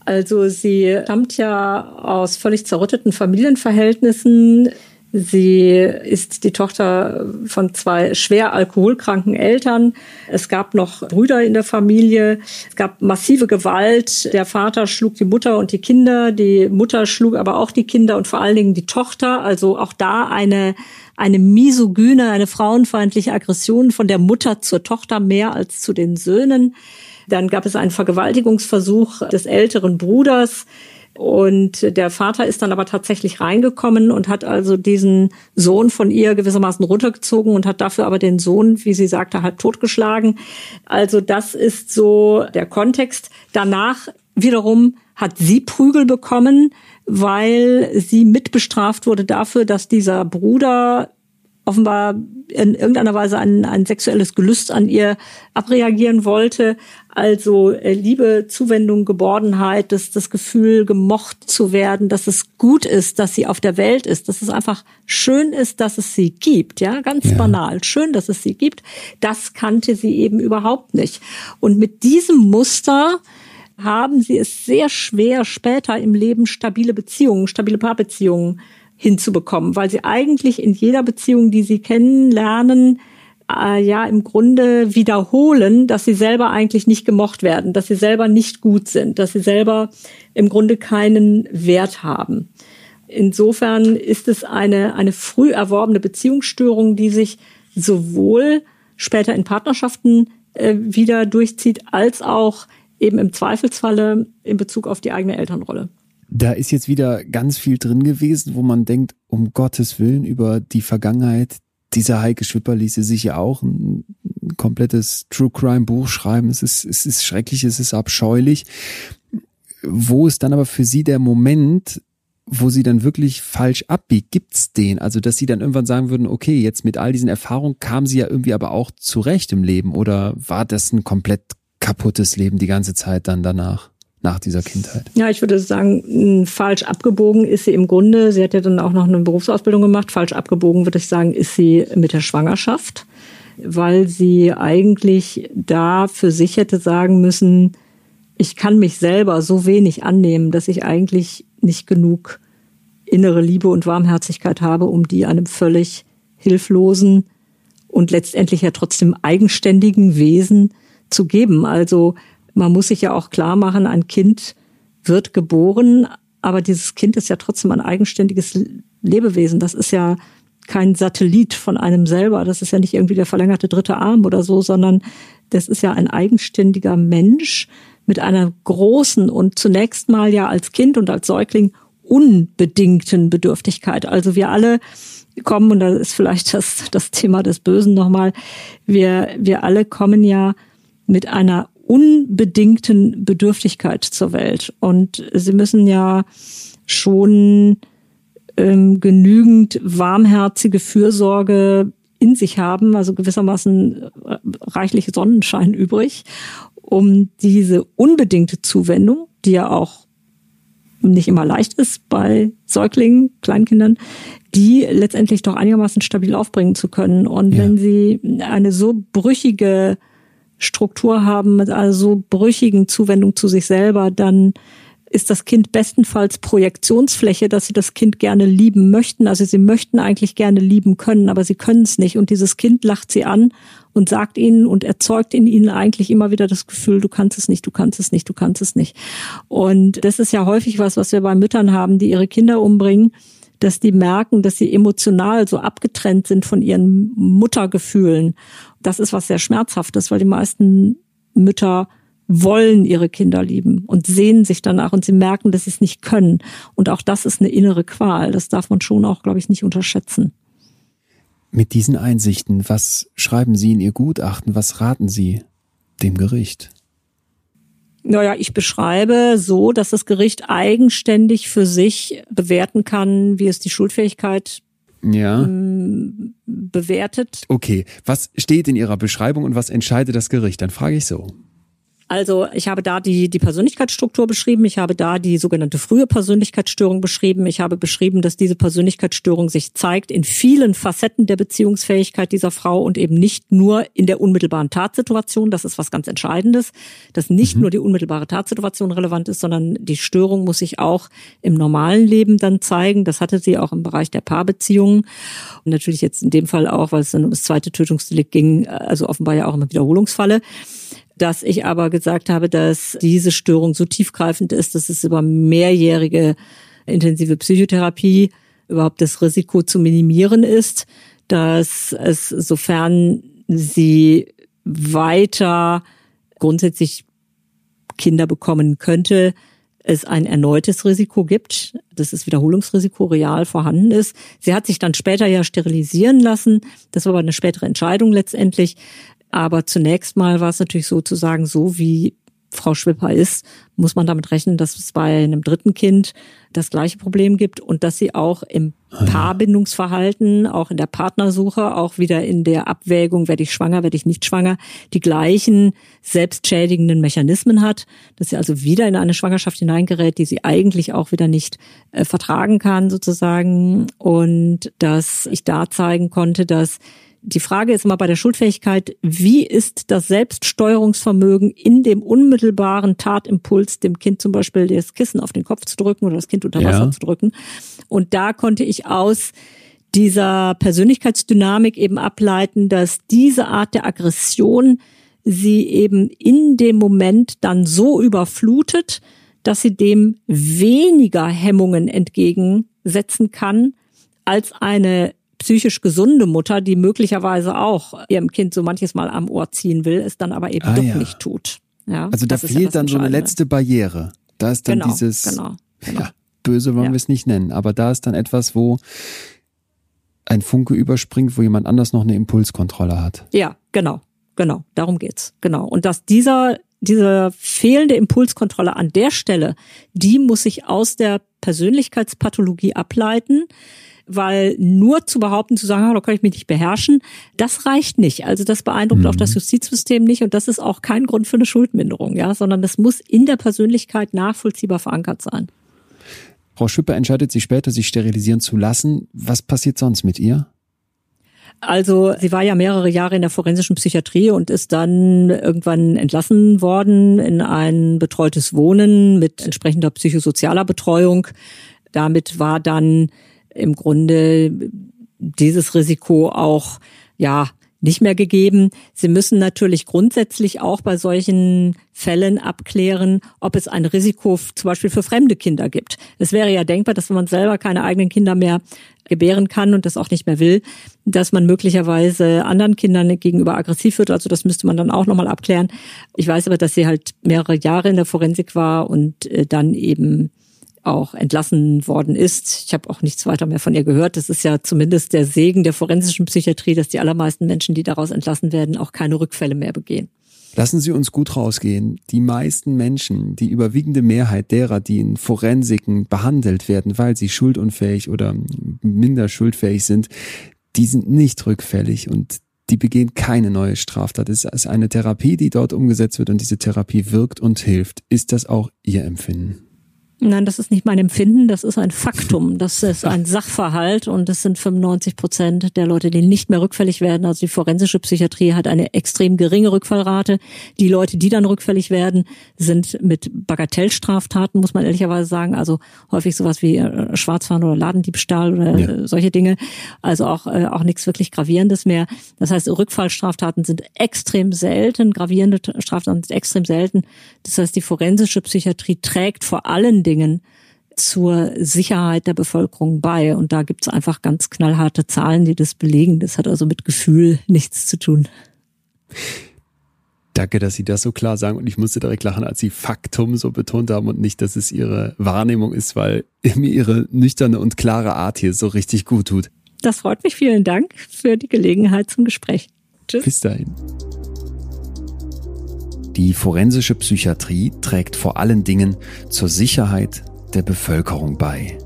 Also sie stammt ja aus völlig zerrütteten Familienverhältnissen. Sie ist die Tochter von zwei schwer alkoholkranken Eltern. Es gab noch Brüder in der Familie. Es gab massive Gewalt. Der Vater schlug die Mutter und die Kinder. Die Mutter schlug aber auch die Kinder und vor allen Dingen die Tochter. Also auch da eine, eine misogyne, eine frauenfeindliche Aggression von der Mutter zur Tochter mehr als zu den Söhnen. Dann gab es einen Vergewaltigungsversuch des älteren Bruders Und der Vater ist dann aber tatsächlich reingekommen und hat also diesen Sohn von ihr gewissermaßen runtergezogen und hat dafür aber den Sohn, wie sie sagte, halt totgeschlagen. Also das ist so der Kontext. Danach wiederum hat sie Prügel bekommen, weil sie mitbestraft wurde dafür, dass dieser Bruder offenbar in irgendeiner Weise ein, ein sexuelles Gelüst an ihr abreagieren wollte. Also äh, Liebe, Zuwendung, Geborgenheit, das, das Gefühl, gemocht zu werden, dass es gut ist, dass sie auf der Welt ist, dass es einfach schön ist, dass es sie gibt. Ja, ganz ja. banal. Schön, dass es sie gibt. Das kannte sie eben überhaupt nicht. Und mit diesem Muster haben sie es sehr schwer, später im Leben stabile Beziehungen, stabile Paarbeziehungen hinzubekommen, weil sie eigentlich in jeder Beziehung, die sie kennenlernen, äh, ja im Grunde wiederholen, dass sie selber eigentlich nicht gemocht werden, dass sie selber nicht gut sind, dass sie selber im Grunde keinen Wert haben. Insofern ist es eine, eine früh erworbene Beziehungsstörung, die sich sowohl später in Partnerschaften äh, wieder durchzieht, als auch eben im Zweifelsfalle in Bezug auf die eigene Elternrolle. Da ist jetzt wieder ganz viel drin gewesen, wo man denkt, um Gottes Willen über die Vergangenheit dieser Heike Schwipper ließe sich ja auch ein, komplettes True Crime Buch schreiben. Es ist, es ist schrecklich, es ist abscheulich. Wo ist dann aber für Sie der Moment, wo sie dann wirklich falsch abbiegt, gibt's den? Also, dass sie dann irgendwann sagen würden, okay, jetzt mit all diesen Erfahrungen kamen sie ja irgendwie aber auch zurecht im Leben oder war das ein komplett kaputtes Leben die ganze Zeit dann danach? Nach dieser Kindheit? Ja, ich würde sagen, falsch abgebogen ist sie im Grunde. Sie hat ja dann auch noch eine Berufsausbildung gemacht. Falsch abgebogen, würde ich sagen, ist sie mit der Schwangerschaft, weil sie eigentlich da für sich hätte sagen müssen, ich kann mich selber so wenig annehmen, dass ich eigentlich nicht genug innere Liebe und Warmherzigkeit habe, um die einem völlig hilflosen und letztendlich ja trotzdem eigenständigen Wesen zu geben. Also man muss sich ja auch klar machen, ein Kind wird geboren, aber dieses Kind ist ja trotzdem ein eigenständiges Lebewesen. Das ist ja kein Satellit von einem selber. Das ist ja nicht irgendwie der verlängerte dritte Arm oder so, sondern das ist ja ein eigenständiger Mensch mit einer großen und zunächst mal ja als Kind und als Säugling unbedingten Bedürftigkeit. Also wir alle kommen, und da ist vielleicht das, das Thema des Bösen nochmal, wir, wir alle kommen ja mit einer unbedingten Bedürftigkeit zur Welt. Und sie müssen ja schon ähm, genügend warmherzige Fürsorge in sich haben, also gewissermaßen äh, reichlich Sonnenschein übrig, um diese unbedingte Zuwendung, die ja auch nicht immer leicht ist bei Säuglingen, Kleinkindern, die letztendlich doch einigermaßen stabil aufbringen zu können. Und ja. wenn sie eine so brüchige Struktur haben mit einer so brüchigen Zuwendung zu sich selber, dann ist das Kind bestenfalls Projektionsfläche, dass sie das Kind gerne lieben möchten. Also sie möchten eigentlich gerne lieben können, aber sie können es nicht. Und dieses Kind lacht sie an und sagt ihnen und erzeugt in ihnen eigentlich immer wieder das Gefühl, du kannst es nicht, du kannst es nicht, du kannst es nicht. Und das ist ja häufig was, was wir bei Müttern haben, die ihre Kinder umbringen dass die merken, dass sie emotional so abgetrennt sind von ihren Muttergefühlen. Das ist was sehr Schmerzhaftes, weil die meisten Mütter wollen ihre Kinder lieben und sehen sich danach und sie merken, dass sie es nicht können. Und auch das ist eine innere Qual. Das darf man schon auch, glaube ich, nicht unterschätzen. Mit diesen Einsichten, was schreiben Sie in Ihr Gutachten? Was raten Sie dem Gericht? Naja, ich beschreibe so, dass das Gericht eigenständig für sich bewerten kann, wie es die Schuldfähigkeit ja. Ähm, bewertet. Okay, was steht in Ihrer Beschreibung und was entscheidet das Gericht? Dann frage ich so. Also ich habe da die, die Persönlichkeitsstruktur beschrieben, ich habe da die sogenannte frühe Persönlichkeitsstörung beschrieben, ich habe beschrieben, dass diese Persönlichkeitsstörung sich zeigt in vielen Facetten der Beziehungsfähigkeit dieser Frau und eben nicht nur in der unmittelbaren Tatsituation, das ist was ganz Entscheidendes, dass nicht mhm. nur die unmittelbare Tatsituation relevant ist, sondern die Störung muss sich auch im normalen Leben dann zeigen. Das hatte sie auch im Bereich der Paarbeziehungen und natürlich jetzt in dem Fall auch, weil es dann um das zweite Tötungsdelikt ging, also offenbar ja auch im Wiederholungsfalle dass ich aber gesagt habe, dass diese Störung so tiefgreifend ist, dass es über mehrjährige intensive Psychotherapie überhaupt das Risiko zu minimieren ist, dass es, sofern sie weiter grundsätzlich Kinder bekommen könnte, es ein erneutes Risiko gibt, dass das Wiederholungsrisiko real vorhanden ist. Sie hat sich dann später ja sterilisieren lassen. Das war aber eine spätere Entscheidung letztendlich. Aber zunächst mal war es natürlich sozusagen so, wie Frau Schwipper ist, muss man damit rechnen, dass es bei einem dritten Kind das gleiche Problem gibt und dass sie auch im ah, Paarbindungsverhalten, auch in der Partnersuche, auch wieder in der Abwägung, werde ich schwanger, werde ich nicht schwanger, die gleichen selbstschädigenden Mechanismen hat, dass sie also wieder in eine Schwangerschaft hineingerät, die sie eigentlich auch wieder nicht äh, vertragen kann sozusagen. Und dass ich da zeigen konnte, dass die Frage ist immer bei der Schuldfähigkeit, wie ist das Selbststeuerungsvermögen in dem unmittelbaren Tatimpuls, dem Kind zum Beispiel das Kissen auf den Kopf zu drücken oder das Kind unter Wasser ja. zu drücken. Und da konnte ich aus dieser Persönlichkeitsdynamik eben ableiten, dass diese Art der Aggression sie eben in dem Moment dann so überflutet, dass sie dem weniger Hemmungen entgegensetzen kann als eine psychisch gesunde Mutter, die möglicherweise auch ihrem Kind so manches Mal am Ohr ziehen will, es dann aber eben ah, doch ja. nicht tut. Ja, also da fehlt ja dann so eine letzte Barriere. Da ist dann genau, dieses, genau, genau. ja, böse wollen wir es nicht nennen, aber da ist dann etwas, wo ein Funke überspringt, wo jemand anders noch eine Impulskontrolle hat. Ja, genau, genau, darum geht's, genau. Und dass dieser diese fehlende Impulskontrolle an der Stelle, die muss sich aus der Persönlichkeitspathologie ableiten weil nur zu behaupten, zu sagen, ah, da kann ich mich nicht beherrschen, das reicht nicht. Also das beeindruckt mhm. auch das Justizsystem nicht und das ist auch kein Grund für eine Schuldminderung, ja, sondern das muss in der Persönlichkeit nachvollziehbar verankert sein. Frau Schüpper entscheidet sich später, sich sterilisieren zu lassen. Was passiert sonst mit ihr? Also sie war ja mehrere Jahre in der forensischen Psychiatrie und ist dann irgendwann entlassen worden in ein betreutes Wohnen mit entsprechender psychosozialer Betreuung. Damit war dann im Grunde dieses Risiko auch, ja, nicht mehr gegeben. Sie müssen natürlich grundsätzlich auch bei solchen Fällen abklären, ob es ein Risiko zum Beispiel für fremde Kinder gibt. Es wäre ja denkbar, dass wenn man selber keine eigenen Kinder mehr gebären kann und das auch nicht mehr will, dass man möglicherweise anderen Kindern gegenüber aggressiv wird. Also das müsste man dann auch nochmal abklären. Ich weiß aber, dass sie halt mehrere Jahre in der Forensik war und äh, dann eben auch entlassen worden ist. Ich habe auch nichts weiter mehr von ihr gehört. Das ist ja zumindest der Segen der forensischen Psychiatrie, dass die allermeisten Menschen, die daraus entlassen werden, auch keine Rückfälle mehr begehen. Lassen Sie uns gut rausgehen. Die meisten Menschen, die überwiegende Mehrheit derer, die in Forensiken behandelt werden, weil sie schuldunfähig oder minder schuldfähig sind, die sind nicht rückfällig und die begehen keine neue Straftat. Es ist eine Therapie, die dort umgesetzt wird und diese Therapie wirkt und hilft. Ist das auch Ihr Empfinden? Nein, das ist nicht mein Empfinden, das ist ein Faktum, das ist ein Sachverhalt und das sind 95 Prozent der Leute, die nicht mehr rückfällig werden. Also die forensische Psychiatrie hat eine extrem geringe Rückfallrate. Die Leute, die dann rückfällig werden, sind mit Bagatellstraftaten, muss man ehrlicherweise sagen, also häufig sowas wie äh, Schwarzfahren oder Ladendiebstahl oder ja. Äh, solche Dinge. Also auch, äh, auch nichts wirklich Gravierendes mehr. Das heißt, Rückfallstraftaten sind extrem selten, gravierende Straftaten sind extrem selten. Das heißt, die forensische Psychiatrie trägt vor allen Dingen zur Sicherheit der Bevölkerung bei. Und da gibt es einfach ganz knallharte Zahlen, die das belegen. Das hat also mit Gefühl nichts zu tun. Danke, dass Sie das so klar sagen. Und ich musste direkt lachen, als Sie Faktum so betont haben und nicht, dass es Ihre Wahrnehmung ist, weil mir Ihre nüchterne und klare Art hier so richtig gut tut. Das freut mich. Vielen Dank für die Gelegenheit zum Gespräch. Tschüss. Bis dahin. Die forensische Psychiatrie trägt vor allen Dingen zur Sicherheit der Bevölkerung bei.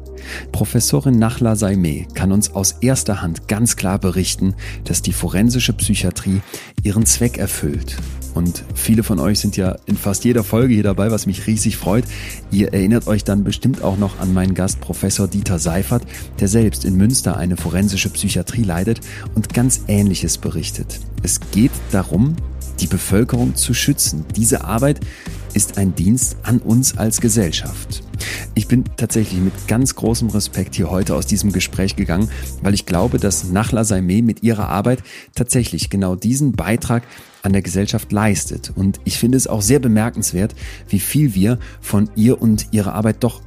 Professorin Nachla Saime kann uns aus erster Hand ganz klar berichten, dass die forensische Psychiatrie ihren Zweck erfüllt. Und viele von euch sind ja in fast jeder Folge hier dabei, was mich riesig freut. Ihr erinnert euch dann bestimmt auch noch an meinen Gast Professor Dieter Seifert, der selbst in Münster eine forensische Psychiatrie leitet und ganz Ähnliches berichtet. Es geht darum, die Bevölkerung zu schützen. Diese Arbeit ist ein Dienst an uns als Gesellschaft. Ich bin tatsächlich mit ganz großem Respekt hier heute aus diesem Gespräch gegangen, weil ich glaube, dass Nachla Saime mit ihrer Arbeit tatsächlich genau diesen Beitrag an der Gesellschaft leistet. Und ich finde es auch sehr bemerkenswert, wie viel wir von ihr und ihrer Arbeit doch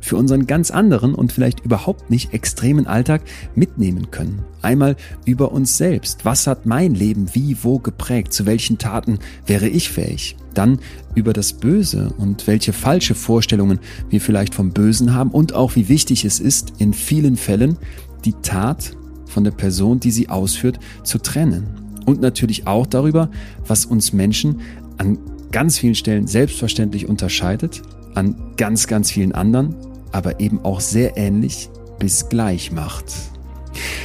für unseren ganz anderen und vielleicht überhaupt nicht extremen Alltag mitnehmen können. Einmal über uns selbst. Was hat mein Leben wie, wo geprägt? Zu welchen Taten wäre ich fähig? Dann über das Böse und welche falsche Vorstellungen wir vielleicht vom Bösen haben und auch wie wichtig es ist, in vielen Fällen die Tat von der Person, die sie ausführt, zu trennen. Und natürlich auch darüber, was uns Menschen an ganz vielen Stellen selbstverständlich unterscheidet, an ganz, ganz vielen anderen aber eben auch sehr ähnlich bis gleich macht.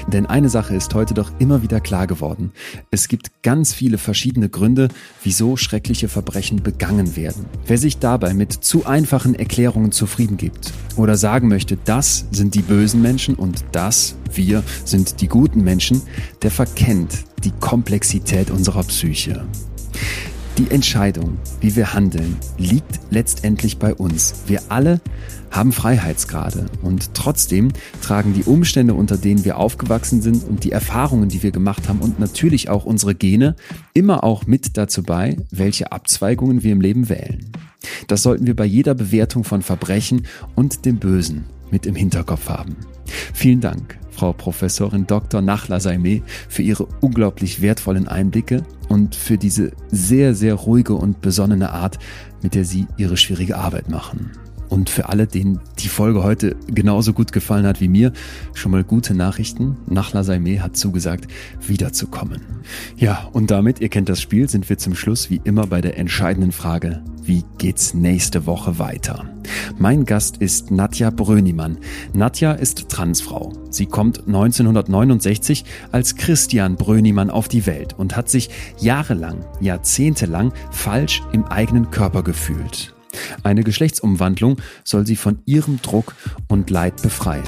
Denn eine Sache ist heute doch immer wieder klar geworden. Es gibt ganz viele verschiedene Gründe, wieso schreckliche Verbrechen begangen werden. Wer sich dabei mit zu einfachen Erklärungen zufrieden gibt oder sagen möchte, das sind die bösen Menschen und das, wir, sind die guten Menschen, der verkennt die Komplexität unserer Psyche. Die Entscheidung, wie wir handeln, liegt letztendlich bei uns. Wir alle haben Freiheitsgrade und trotzdem tragen die Umstände, unter denen wir aufgewachsen sind und die Erfahrungen, die wir gemacht haben und natürlich auch unsere Gene immer auch mit dazu bei, welche Abzweigungen wir im Leben wählen. Das sollten wir bei jeder Bewertung von Verbrechen und dem Bösen mit im Hinterkopf haben. Vielen Dank, Frau Professorin Dr. Nachla Saime, für Ihre unglaublich wertvollen Einblicke und für diese sehr, sehr ruhige und besonnene Art, mit der Sie Ihre schwierige Arbeit machen. Und für alle, denen die Folge heute genauso gut gefallen hat wie mir, schon mal gute Nachrichten. Nachla Saime hat zugesagt, wiederzukommen. Ja, und damit, ihr kennt das Spiel, sind wir zum Schluss wie immer bei der entscheidenden Frage, wie geht's nächste Woche weiter? Mein Gast ist Nadja Brönimann. Nadja ist Transfrau. Sie kommt 1969 als Christian Brönimann auf die Welt und hat sich jahrelang, jahrzehntelang falsch im eigenen Körper gefühlt. Eine Geschlechtsumwandlung soll sie von ihrem Druck und Leid befreien.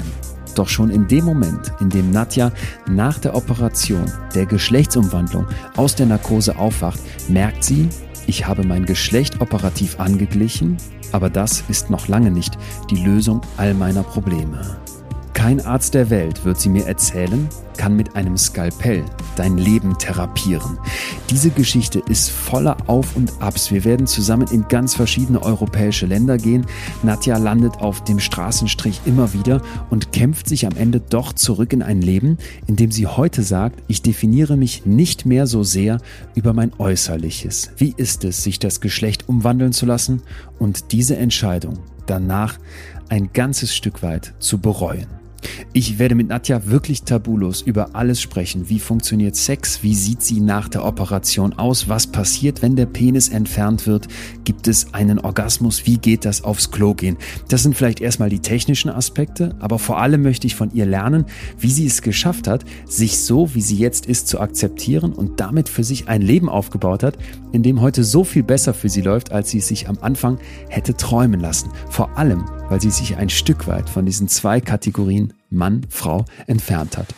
Doch schon in dem Moment, in dem Nadja nach der Operation der Geschlechtsumwandlung aus der Narkose aufwacht, merkt sie, ich habe mein Geschlecht operativ angeglichen, aber das ist noch lange nicht die Lösung all meiner Probleme. Kein Arzt der Welt wird sie mir erzählen, kann mit einem Skalpell dein Leben therapieren. Diese Geschichte ist voller Auf und Abs. Wir werden zusammen in ganz verschiedene europäische Länder gehen. Nadja landet auf dem Straßenstrich immer wieder und kämpft sich am Ende doch zurück in ein Leben, in dem sie heute sagt, ich definiere mich nicht mehr so sehr über mein Äußerliches. Wie ist es, sich das Geschlecht umwandeln zu lassen und diese Entscheidung danach ein ganzes Stück weit zu bereuen? Ich werde mit Nadja wirklich tabulos über alles sprechen. Wie funktioniert Sex? Wie sieht sie nach der Operation aus? Was passiert, wenn der Penis entfernt wird? Gibt es einen Orgasmus? Wie geht das aufs Klo gehen? Das sind vielleicht erstmal die technischen Aspekte, aber vor allem möchte ich von ihr lernen, wie sie es geschafft hat, sich so, wie sie jetzt ist, zu akzeptieren und damit für sich ein Leben aufgebaut hat, in dem heute so viel besser für sie läuft, als sie es sich am Anfang hätte träumen lassen. Vor allem, weil sie sich ein Stück weit von diesen zwei Kategorien Mann, Frau entfernt hat.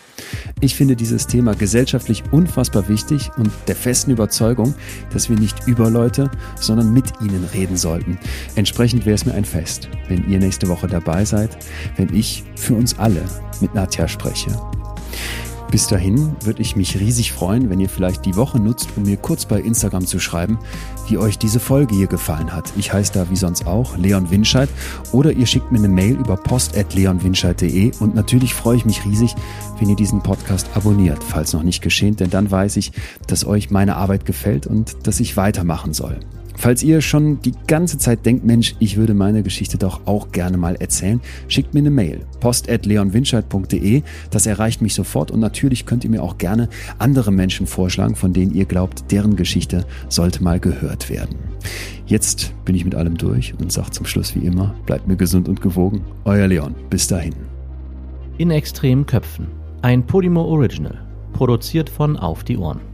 Ich finde dieses Thema gesellschaftlich unfassbar wichtig und der festen Überzeugung, dass wir nicht über Leute, sondern mit ihnen reden sollten. Entsprechend wäre es mir ein Fest, wenn ihr nächste Woche dabei seid, wenn ich für uns alle mit Nadja spreche. Bis dahin würde ich mich riesig freuen, wenn ihr vielleicht die Woche nutzt, um mir kurz bei Instagram zu schreiben, wie euch diese Folge hier gefallen hat. Ich heiße da wie sonst auch Leon Winscheid oder ihr schickt mir eine Mail über post.leonwinscheid.de und natürlich freue ich mich riesig, wenn ihr diesen Podcast abonniert, falls noch nicht geschehen, denn dann weiß ich, dass euch meine Arbeit gefällt und dass ich weitermachen soll. Falls ihr schon die ganze Zeit denkt, Mensch, ich würde meine Geschichte doch auch gerne mal erzählen, schickt mir eine Mail. post.leonwinscheid.de. Das erreicht mich sofort und natürlich könnt ihr mir auch gerne andere Menschen vorschlagen, von denen ihr glaubt, deren Geschichte sollte mal gehört werden. Jetzt bin ich mit allem durch und sage zum Schluss wie immer, bleibt mir gesund und gewogen. Euer Leon. Bis dahin. In extremen Köpfen. Ein Podimo Original. Produziert von Auf die Ohren.